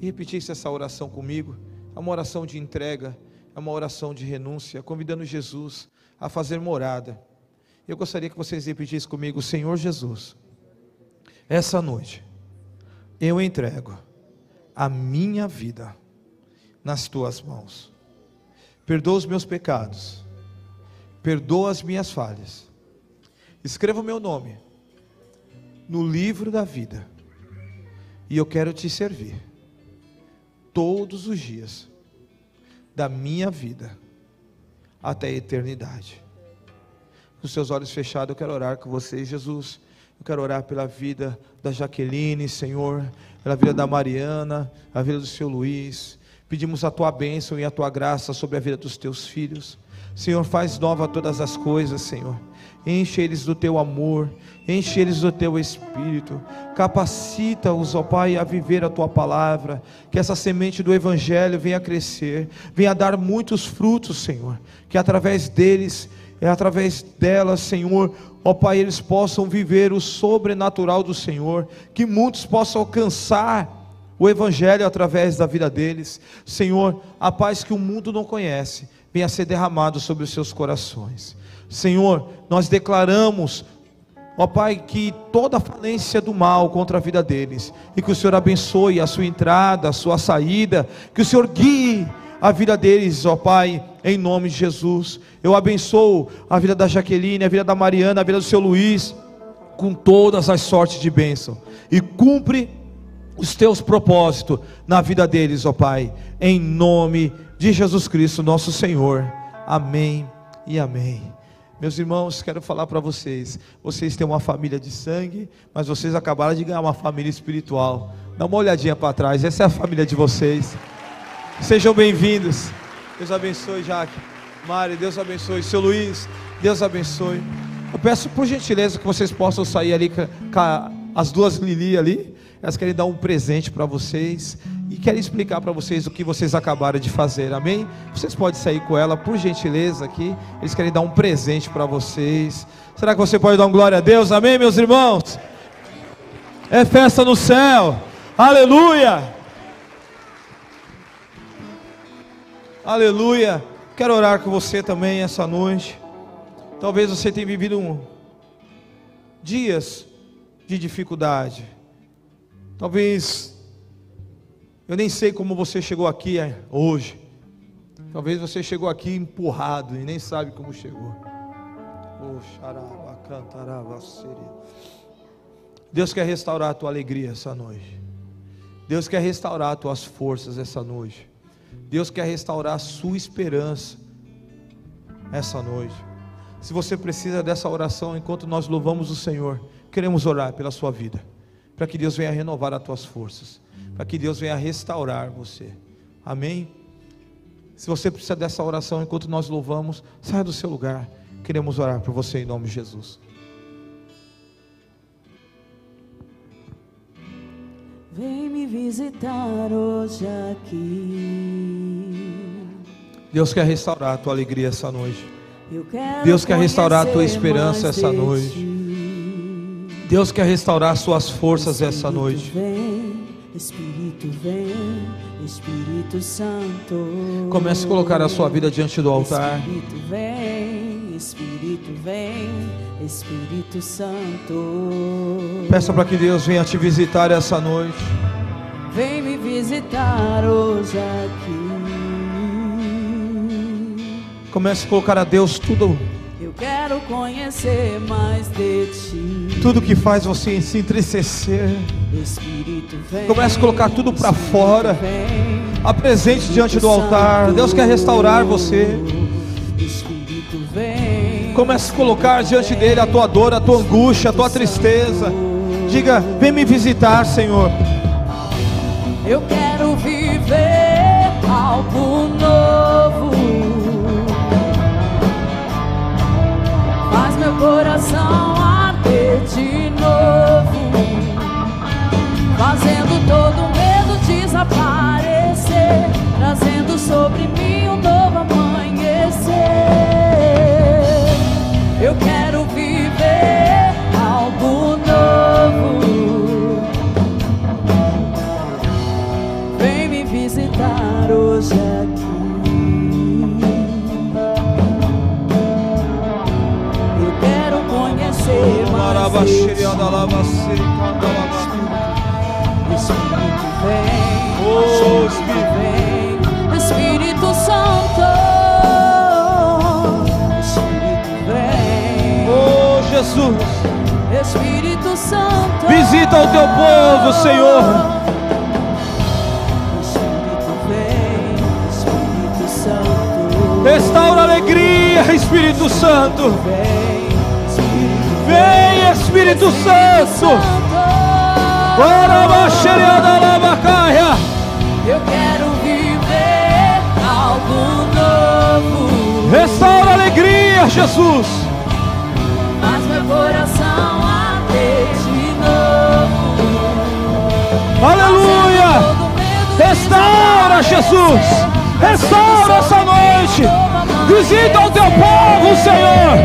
e repetissem essa oração comigo. É uma oração de entrega, é uma oração de renúncia, convidando Jesus a fazer morada. Eu gostaria que vocês repetissem comigo, Senhor Jesus essa noite, eu entrego a minha vida nas tuas mãos. Perdoa os meus pecados, perdoa as minhas falhas. Escreva o meu nome no livro da vida, e eu quero te servir todos os dias da minha vida até a eternidade. Com seus olhos fechados, eu quero orar com você, Jesus. Eu quero orar pela vida da Jaqueline, Senhor, pela vida da Mariana, a vida do seu Luiz. Pedimos a tua bênção e a tua graça sobre a vida dos teus filhos. Senhor, faz nova todas as coisas, Senhor. Enche eles do teu amor, enche eles do teu espírito, capacita-os, ó Pai, a viver a tua palavra, que essa semente do Evangelho venha crescer, venha dar muitos frutos, Senhor, que através deles, é através delas, Senhor, ó Pai, eles possam viver o sobrenatural do Senhor, que muitos possam alcançar o Evangelho através da vida deles, Senhor, a paz que o mundo não conhece, venha ser derramado sobre os seus corações. Senhor, nós declaramos, ó Pai, que toda falência do mal contra a vida deles, e que o Senhor abençoe a sua entrada, a sua saída, que o Senhor guie a vida deles, ó Pai, em nome de Jesus. Eu abençoo a vida da Jaqueline, a vida da Mariana, a vida do seu Luiz, com todas as sortes de bênção, e cumpre os teus propósitos na vida deles, ó Pai, em nome de Jesus Cristo, nosso Senhor. Amém e amém. Meus irmãos, quero falar para vocês: vocês têm uma família de sangue, mas vocês acabaram de ganhar uma família espiritual. Dá uma olhadinha para trás, essa é a família de vocês. Sejam bem-vindos. Deus abençoe, Jaque. Mari, Deus abençoe. Seu Luiz, Deus abençoe. Eu peço por gentileza que vocês possam sair ali com as duas Lili ali. Elas querem dar um presente para vocês e querem explicar para vocês o que vocês acabaram de fazer, amém? Vocês podem sair com ela, por gentileza, aqui. Eles querem dar um presente para vocês. Será que você pode dar glória a Deus, amém, meus irmãos? É festa no céu, aleluia! Aleluia! Quero orar com você também essa noite. Talvez você tenha vivido um, dias de dificuldade. Talvez eu nem sei como você chegou aqui é, hoje. Talvez você chegou aqui empurrado e nem sabe como chegou. Deus quer restaurar a tua alegria essa noite. Deus quer restaurar as tuas forças essa noite. Deus quer restaurar a sua esperança essa noite. Se você precisa dessa oração enquanto nós louvamos o Senhor, queremos orar pela sua vida, para que Deus venha renovar as tuas forças para que Deus venha restaurar você. Amém? Se você precisa dessa oração enquanto nós louvamos, saia do seu lugar. Queremos orar por você em nome de Jesus. Vem me visitar hoje aqui. Deus quer restaurar a tua alegria essa noite. Deus quer restaurar a tua esperança essa noite. Deus quer restaurar suas forças essa noite. Espírito vem, Espírito Santo. Comece a colocar a sua vida diante do altar. Espírito vem, Espírito vem, Espírito Santo. Peça para que Deus venha te visitar essa noite. Vem me visitar hoje aqui. Comece a colocar a Deus tudo eu quero conhecer mais de ti. Tudo que faz você se entristecer. Espírito vem. Comece a colocar tudo para fora. Apresente diante do altar. Deus quer restaurar você. Espírito vem. Comece a colocar diante dele a tua dor, a tua angústia, a tua tristeza. Diga: Vem me visitar, Senhor. Eu quero fazendo todo medo desaparecer, trazendo sobre mim um novo amanhecer. Eu quero viver algo novo. Vem me visitar hoje aqui. Espírito vem, oh, Espírito vem, Espírito Santo, Espírito vem, oh Jesus, Espírito Santo, visita o teu povo, Senhor. Espírito vem, Espírito Santo, restaura a alegria, Espírito Santo. Vem, Vem Espírito Santo. Eu quero viver algo novo. Restaura a Aleluia, Jesus. Faz meu coração arder de novo. Aleluia. Restaura, Jesus. Restaura essa noite. Visita o teu povo, Senhor.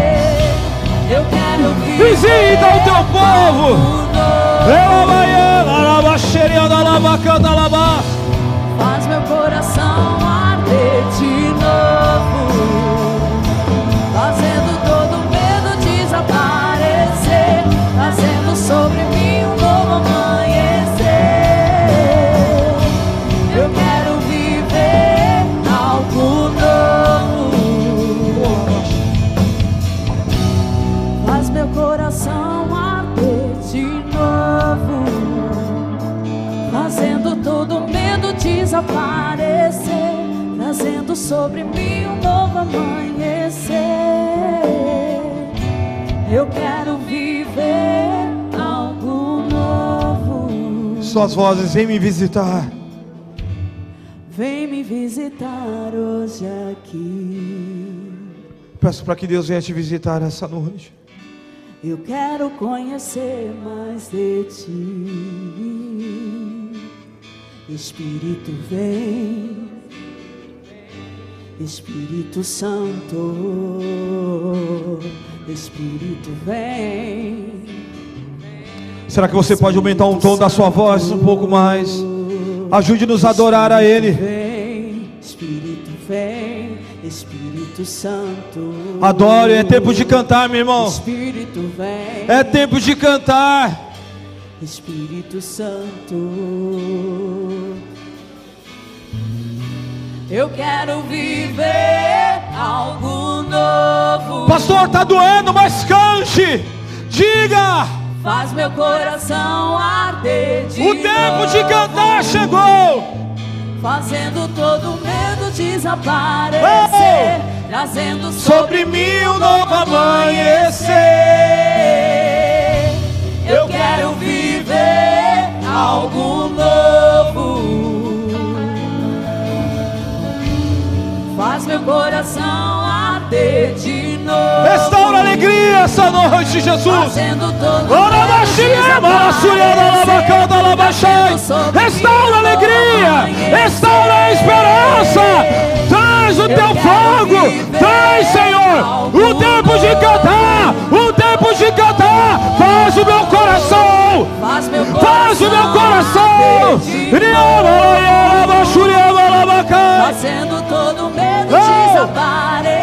Eu quero viver Visita o teu povo. Ela vai, ela vai, vai, ela vai, canta, ela vai. Suas vozes, vem me visitar. Vem me visitar hoje aqui. Peço para que Deus venha te visitar essa noite. Eu quero conhecer mais de ti. Espírito vem, Espírito Santo, Espírito vem. Será que você pode aumentar um tom da sua voz um pouco mais? Ajude-nos a adorar a Ele. Espírito vem, Espírito Santo. Adore, é tempo de cantar, meu irmão. Espírito vem. É tempo de cantar. Espírito Santo, eu quero viver algo novo. Pastor, tá doendo, mas cante. Diga. Faz meu coração arder de O tempo de cantar chegou. fazendo todo medo desaparecer, trazendo Sobre mim um novo amanhecer. Eu quero viver algo novo. Faz meu coração arder de novo. Restaura a alegria essa noite, Jesus. Restaura a alegria, restaura a esperança. Traz o teu fogo, traz, Senhor, o tempo de cantar, o tempo de cantar. Faz o meu coração, Faz meu coração faz o meu coração. Fazendo todo medo Oh! desaparecer,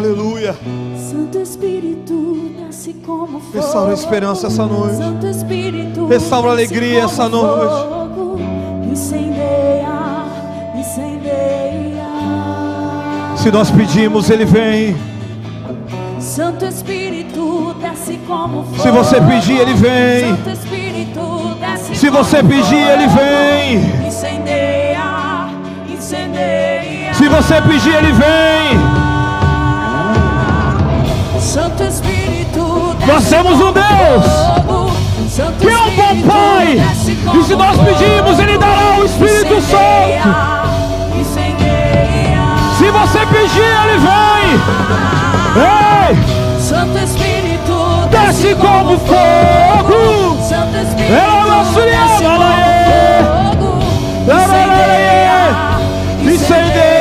Aleluia. Santo Espírito, desce como fogo. Restaura a esperança essa noite. Santo Espírito, Restaura a alegria essa noite. fogo. Incendeia, incendeia. Se nós pedimos, Ele vem. Santo Espírito, desce como fogo. Se você pedir, Ele vem. Santo Espírito, desce Se você pedir. Ele vem. Incendeia, incendeia. Se você pedir, Ele vem. Santo Espírito, Nós temos um Deus que é um bom Pai. E se nós fogo. pedirmos, Ele dará o Espírito Santo. Se você pedir, Ele vem. Ei, Santo Espírito, desce como fogo. Santo Espírito, nosso desce como fogo. Incendeia, Incendeia.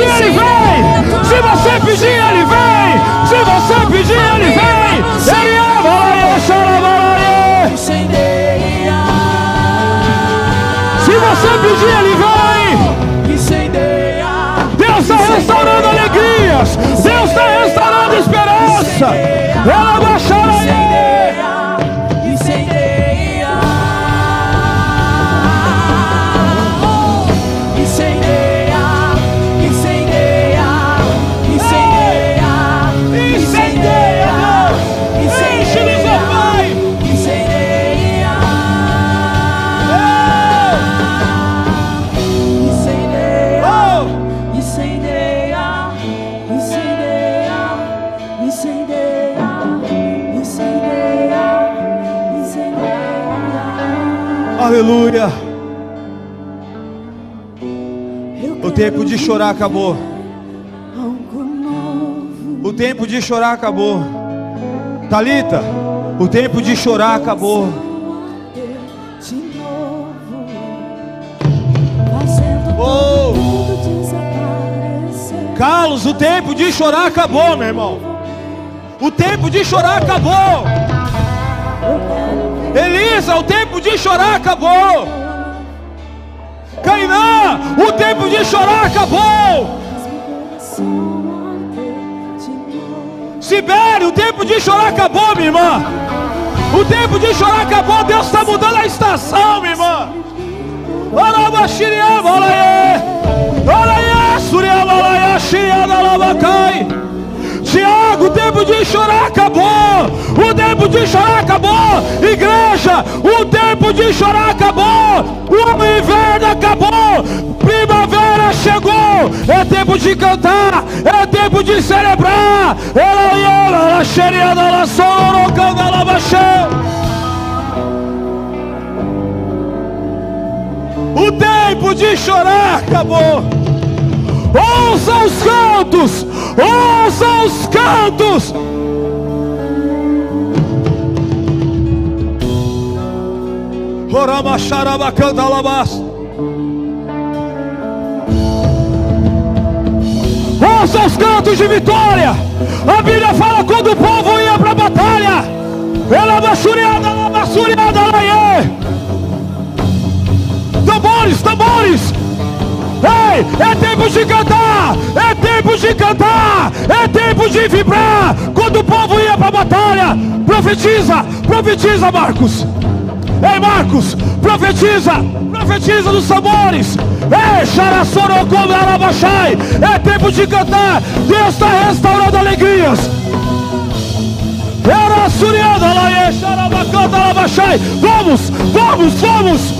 Pedir, ele vem. Se você pedir, ele vem. Se você pedir, ele vem. Ele xarabaraie. Incendeia. Se você pedir, ele vem. Deus está restaurando alegrias. Deus está restaurando esperança. Aleluia. O tempo de chorar acabou. O tempo de chorar acabou. Talita, o tempo de chorar acabou. Oh! Carlos, o tempo de chorar acabou, meu irmão. O tempo de chorar acabou. Elisa, o tempo de chorar acabou. Cainã, o tempo de chorar acabou. Sibério, o tempo de chorar acabou, minha irmã. O tempo de chorar acabou. Deus está mudando a estação, minha irmã. Arabaxiriaba, olaie. Olaie, suriaba, olaie, xiriada, alabacai. Tiago, o tempo de chorar acabou. O tempo de chorar acabou. Igreja, o tempo de chorar acabou. O inverno acabou. Primavera chegou. É tempo de cantar. É tempo de celebrar. O tempo de chorar acabou. Ouça os cantos, ouça os cantos. Oramacharabacanta labas. Ouça os cantos de vitória. A Bíblia fala quando o povo ia para a batalha. Ela baixuriada, ela baixuriada, laie. Tambores, tambores. Ei, é tempo de cantar, é tempo de cantar, é tempo de vibrar. Quando o povo ia para a batalha, profetiza, profetiza, Marcos. Ei, Marcos, profetiza, profetiza dos tambores. Ei, Xarassorocomo Arabachai, é tempo de cantar. Deus está restaurando alegrias. Vamos, vamos, vamos.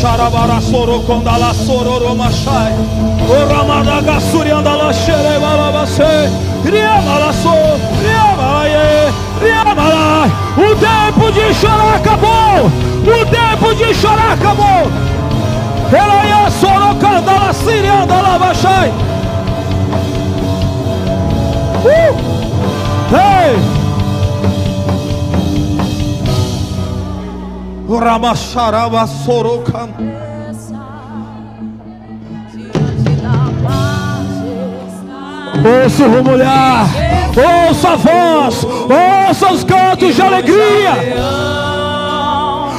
sarabás. Ramacharabara soro condala sororo machai. O ramadaga suriandala xere balabase. Riamala so, riamalaie, riamalai. O tempo de chorar acabou. O tempo de chorar acabou. Ela ia soro candala siriandala baixai. Uh! Ei! Ramacharaba Da majestade. Ouça o rumulhar, ouça a voz, ouça os cantos de alegria,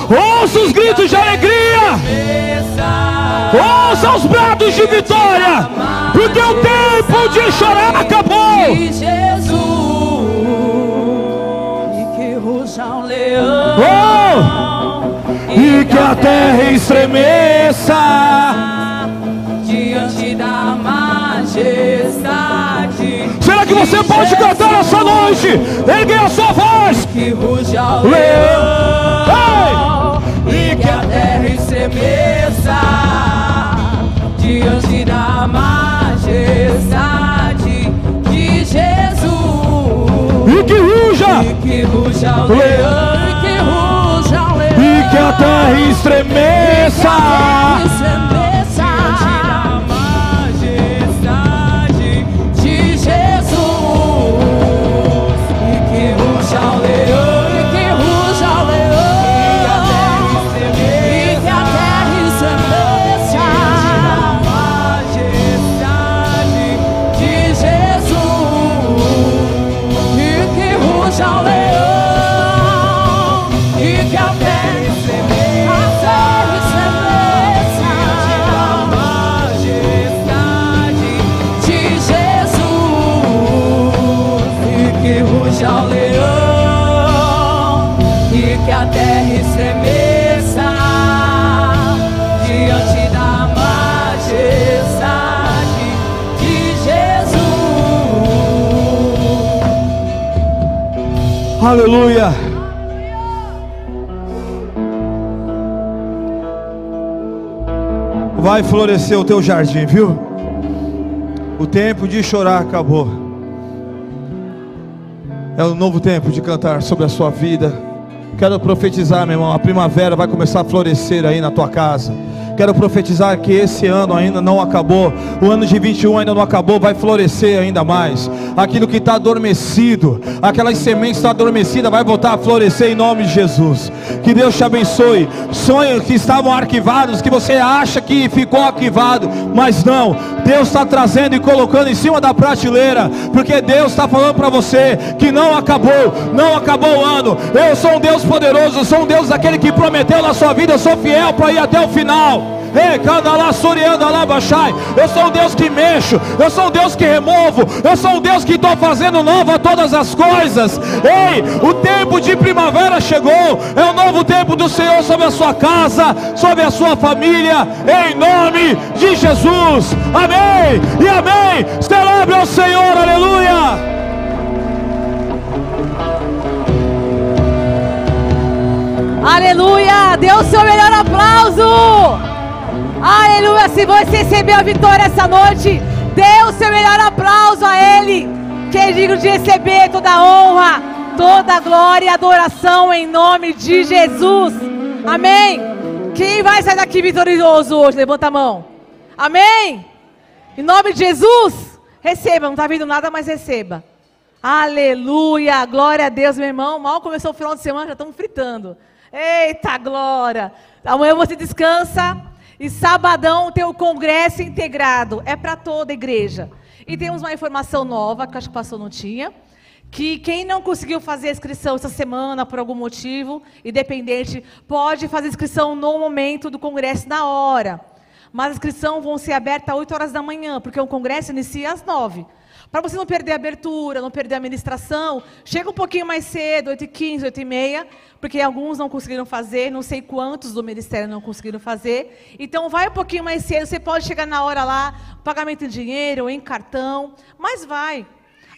ouça os gritos de alegria, ouça os brados de vitória, porque o tempo de chorar acabou. de Jesus que ruja leão Oh! E que a terra estremeça. diante da majestade. Será que você pode cantar essa noite. Ergue a sua voz. Que ruja o leão e que a terra estremeça diante da majestade de Jesus. E que ruja. E que ruja o leão a terra estremeça. Ruja o leão e que a terra estremeça diante da majestade de Jesus. Aleluia. Vai florescer o teu jardim, viu? O tempo de chorar acabou. É o novo tempo de cantar sobre a sua vida. Quero profetizar, meu irmão, a primavera vai começar a florescer aí na tua casa. Quero profetizar que esse ano ainda não acabou, o ano de 21 ainda não acabou, vai florescer ainda mais. Aquilo que está adormecido, aquelas sementes que estão adormecidas, vai voltar a florescer em nome de Jesus. Que Deus te abençoe. Sonhos que estavam arquivados, que você acha que ficou arquivado, mas não. Deus está trazendo e colocando em cima da prateleira, porque Deus está falando para você que não acabou, não acabou o ano. Eu sou um Deus poderoso, eu sou um Deus aquele que prometeu na sua vida, eu sou fiel para ir até o final. Baixai. Eu sou um Deus que mexo, eu sou um Deus que removo, eu sou um Deus que estou fazendo nova todas as coisas. Ei, o tempo de primavera chegou, é o novo tempo do Senhor sobre a sua casa, sobre a sua família, em nome de Jesus. Amém e amém. Celebre ao Senhor, aleluia. Aleluia! Dê o seu melhor aplauso! Aleluia! Se você recebeu a vitória essa noite, dê o seu melhor aplauso a Ele, que é digno de receber toda a honra, toda a glória e adoração em nome de Jesus. Amém! Quem vai sair daqui vitorioso hoje? Levanta a mão. Amém! Em nome de Jesus, receba, não está vindo nada, mas receba. Aleluia, glória a Deus, meu irmão. Mal começou o final de semana, já estamos fritando. Eita glória! Amanhã você descansa e sabadão tem o congresso integrado. É para toda a igreja. E temos uma informação nova que acho que passou não tinha. Que quem não conseguiu fazer a inscrição essa semana por algum motivo, independente, pode fazer inscrição no momento do congresso na hora. Mas as inscrições vão ser abertas às 8 horas da manhã, porque o congresso inicia às 9. Para você não perder a abertura, não perder a administração, chega um pouquinho mais cedo, 8h15, 8h30, porque alguns não conseguiram fazer, não sei quantos do ministério não conseguiram fazer. Então vai um pouquinho mais cedo, você pode chegar na hora lá, pagamento em dinheiro, em cartão, mas vai.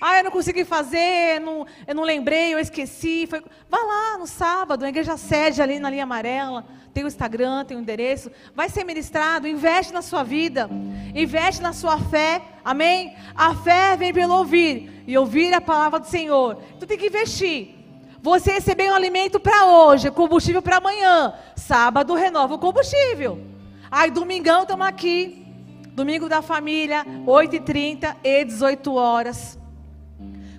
Ah, eu não consegui fazer, não, eu não lembrei, eu esqueci. Foi... Lá no sábado, na igreja sede ali na linha amarela. Tem o Instagram, tem o endereço. Vai ser ministrado, investe na sua vida. Investe na sua fé. Amém? A fé vem pelo ouvir. E ouvir a palavra do Senhor. Tu tem que investir. Você recebeu um alimento para hoje, combustível para amanhã. Sábado renova o combustível. Aí domingão estamos aqui. Domingo da família, 8h30 e 18 horas.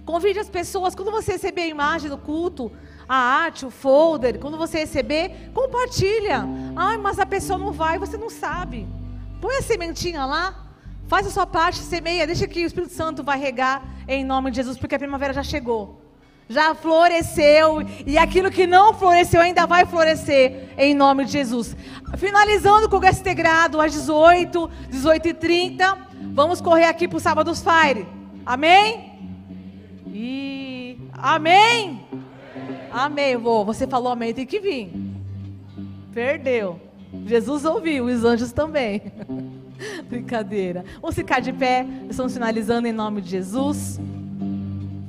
Convide as pessoas, quando você receber a imagem do culto, a arte, o folder, quando você receber, compartilha. Ai, mas a pessoa não vai, você não sabe. Põe a sementinha lá, faz a sua parte, semeia, deixa que o Espírito Santo vai regar em nome de Jesus, porque a primavera já chegou. Já floresceu e aquilo que não floresceu ainda vai florescer em nome de Jesus. Finalizando o Congresso Integrado às 18, 18h30. Vamos correr aqui para o Sábados Fire. Amém? E amém? Amém, vô. Você falou amém, tem que vir. Perdeu. Jesus ouviu, os anjos também. Brincadeira. Vamos ficar de pé. Estamos finalizando em nome de Jesus.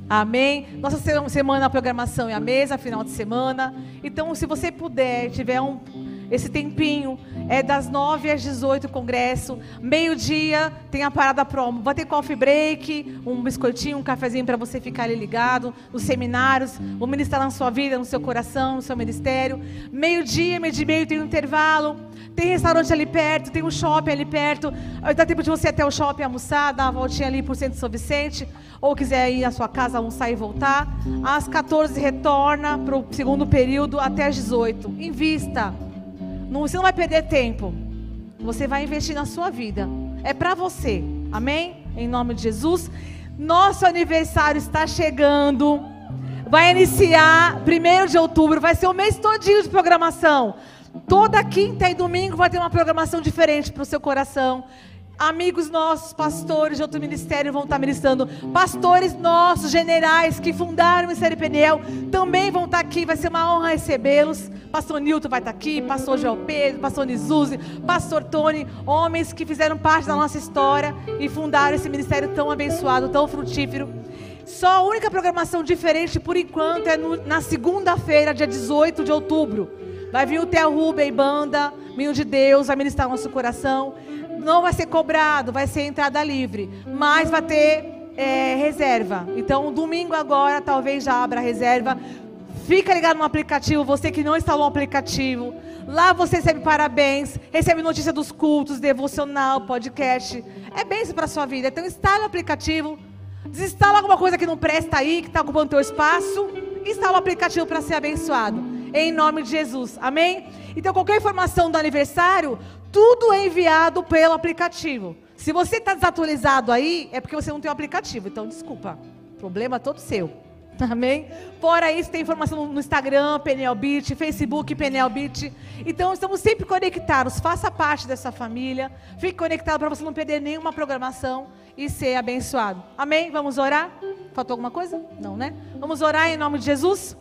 Amém? Nossa se- semana a programação é a mesa, final de semana. Então, se você puder, tiver um, esse tempinho, é das 9 às 18 o congresso. Meio-dia tem a parada promo. Vai ter coffee break, um biscoitinho, um cafezinho para você ficar ali ligado. Nos seminários, vou ministrar na sua vida, no seu coração, no seu ministério. Meio-dia, meio-dia e meio tem um intervalo. Tem restaurante ali perto, tem um shopping ali perto. Dá tempo de você ir até o shopping almoçar, dar uma voltinha ali por Centro São Vicente. Ou quiser ir à sua casa almoçar e voltar. Às 14 retorna para o segundo período até às 18. Invista. Não, você não vai perder tempo. Você vai investir na sua vida. É para você. Amém? Em nome de Jesus. Nosso aniversário está chegando. Vai iniciar 1 de outubro. Vai ser o mês todinho de programação. Toda quinta e domingo vai ter uma programação diferente para o seu coração. Amigos nossos, pastores de outro ministério vão estar ministrando. Pastores nossos, generais que fundaram o Ministério Peniel, também vão estar aqui. Vai ser uma honra recebê-los. Pastor Nilton vai estar aqui, Pastor João Pedro, Pastor Nizuzi, Pastor Tony, homens que fizeram parte da nossa história e fundaram esse ministério tão abençoado, tão frutífero. Só a única programação diferente por enquanto é no- na segunda-feira, dia 18 de outubro. Vai vir o Theo Rubem, banda, Minho de Deus, vai ministrar nosso coração. Não vai ser cobrado, vai ser entrada livre, mas vai ter é, reserva. Então, domingo agora, talvez já abra reserva. Fica ligado no aplicativo, você que não instalou o aplicativo. Lá você recebe parabéns, recebe notícia dos cultos, devocional, podcast. É bênção para sua vida. Então, instale o aplicativo. Desinstala alguma coisa que não presta aí, que está ocupando teu espaço. Instala o aplicativo para ser abençoado. Em nome de Jesus. Amém? Então, qualquer informação do aniversário, tudo é enviado pelo aplicativo. Se você está desatualizado aí, é porque você não tem o aplicativo. Então, desculpa. Problema todo seu. Amém? Fora isso, tem informação no Instagram, Peniel Beat, Facebook, Peniel Beat. Então, estamos sempre conectados. Faça parte dessa família. Fique conectado para você não perder nenhuma programação e ser abençoado. Amém? Vamos orar? Faltou alguma coisa? Não, né? Vamos orar em nome de Jesus?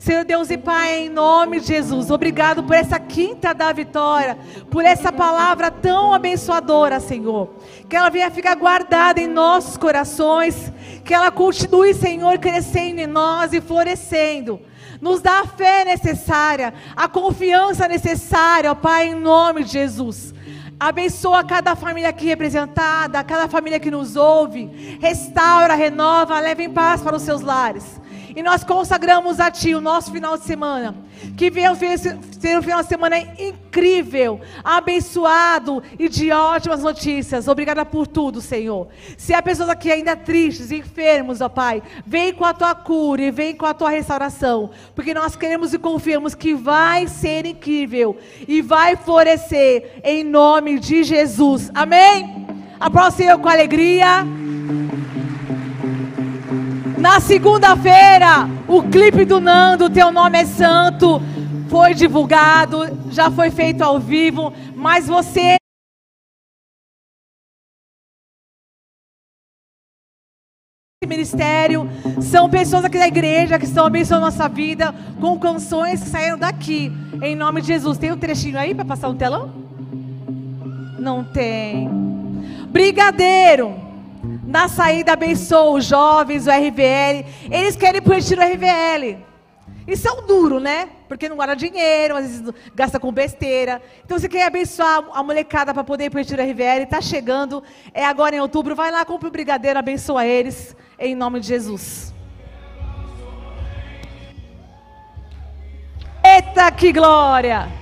Senhor Deus e Pai, em nome de Jesus, obrigado por essa quinta da vitória, por essa palavra tão abençoadora, Senhor. Que ela venha ficar guardada em nossos corações, que ela continue, Senhor, crescendo em nós e florescendo. Nos dá a fé necessária, a confiança necessária, ó Pai, em nome de Jesus. Abençoa cada família aqui representada, cada família que nos ouve. Restaura, renova, leva em paz para os seus lares. E nós consagramos a Ti o nosso final de semana. Que venha ser um final de semana incrível, abençoado e de ótimas notícias. Obrigada por tudo, Senhor. Se há pessoas aqui ainda tristes, enfermos, ó Pai, vem com a Tua cura e vem com a Tua restauração. Porque nós queremos e confiamos que vai ser incrível e vai florescer em nome de Jesus. Amém? Aplaude o Senhor com alegria. Na segunda-feira, o clipe do Nando, Teu Nome é Santo, foi divulgado, já foi feito ao vivo, mas você. Ministério, são pessoas aqui da igreja que estão abençoando nossa vida com canções que saíram daqui, em nome de Jesus. Tem um trechinho aí para passar no telão? Não tem. Brigadeiro na saída abençoa os jovens, o RVL. Eles querem preencher o RVL. Isso é um duro, né? Porque não guarda dinheiro, às vezes gasta com besteira. Então você quer abençoar a molecada para poder preencher o RVL. Está chegando, é agora em outubro. Vai lá, compra o brigadeiro, abençoa eles, em nome de Jesus. Eita, que glória!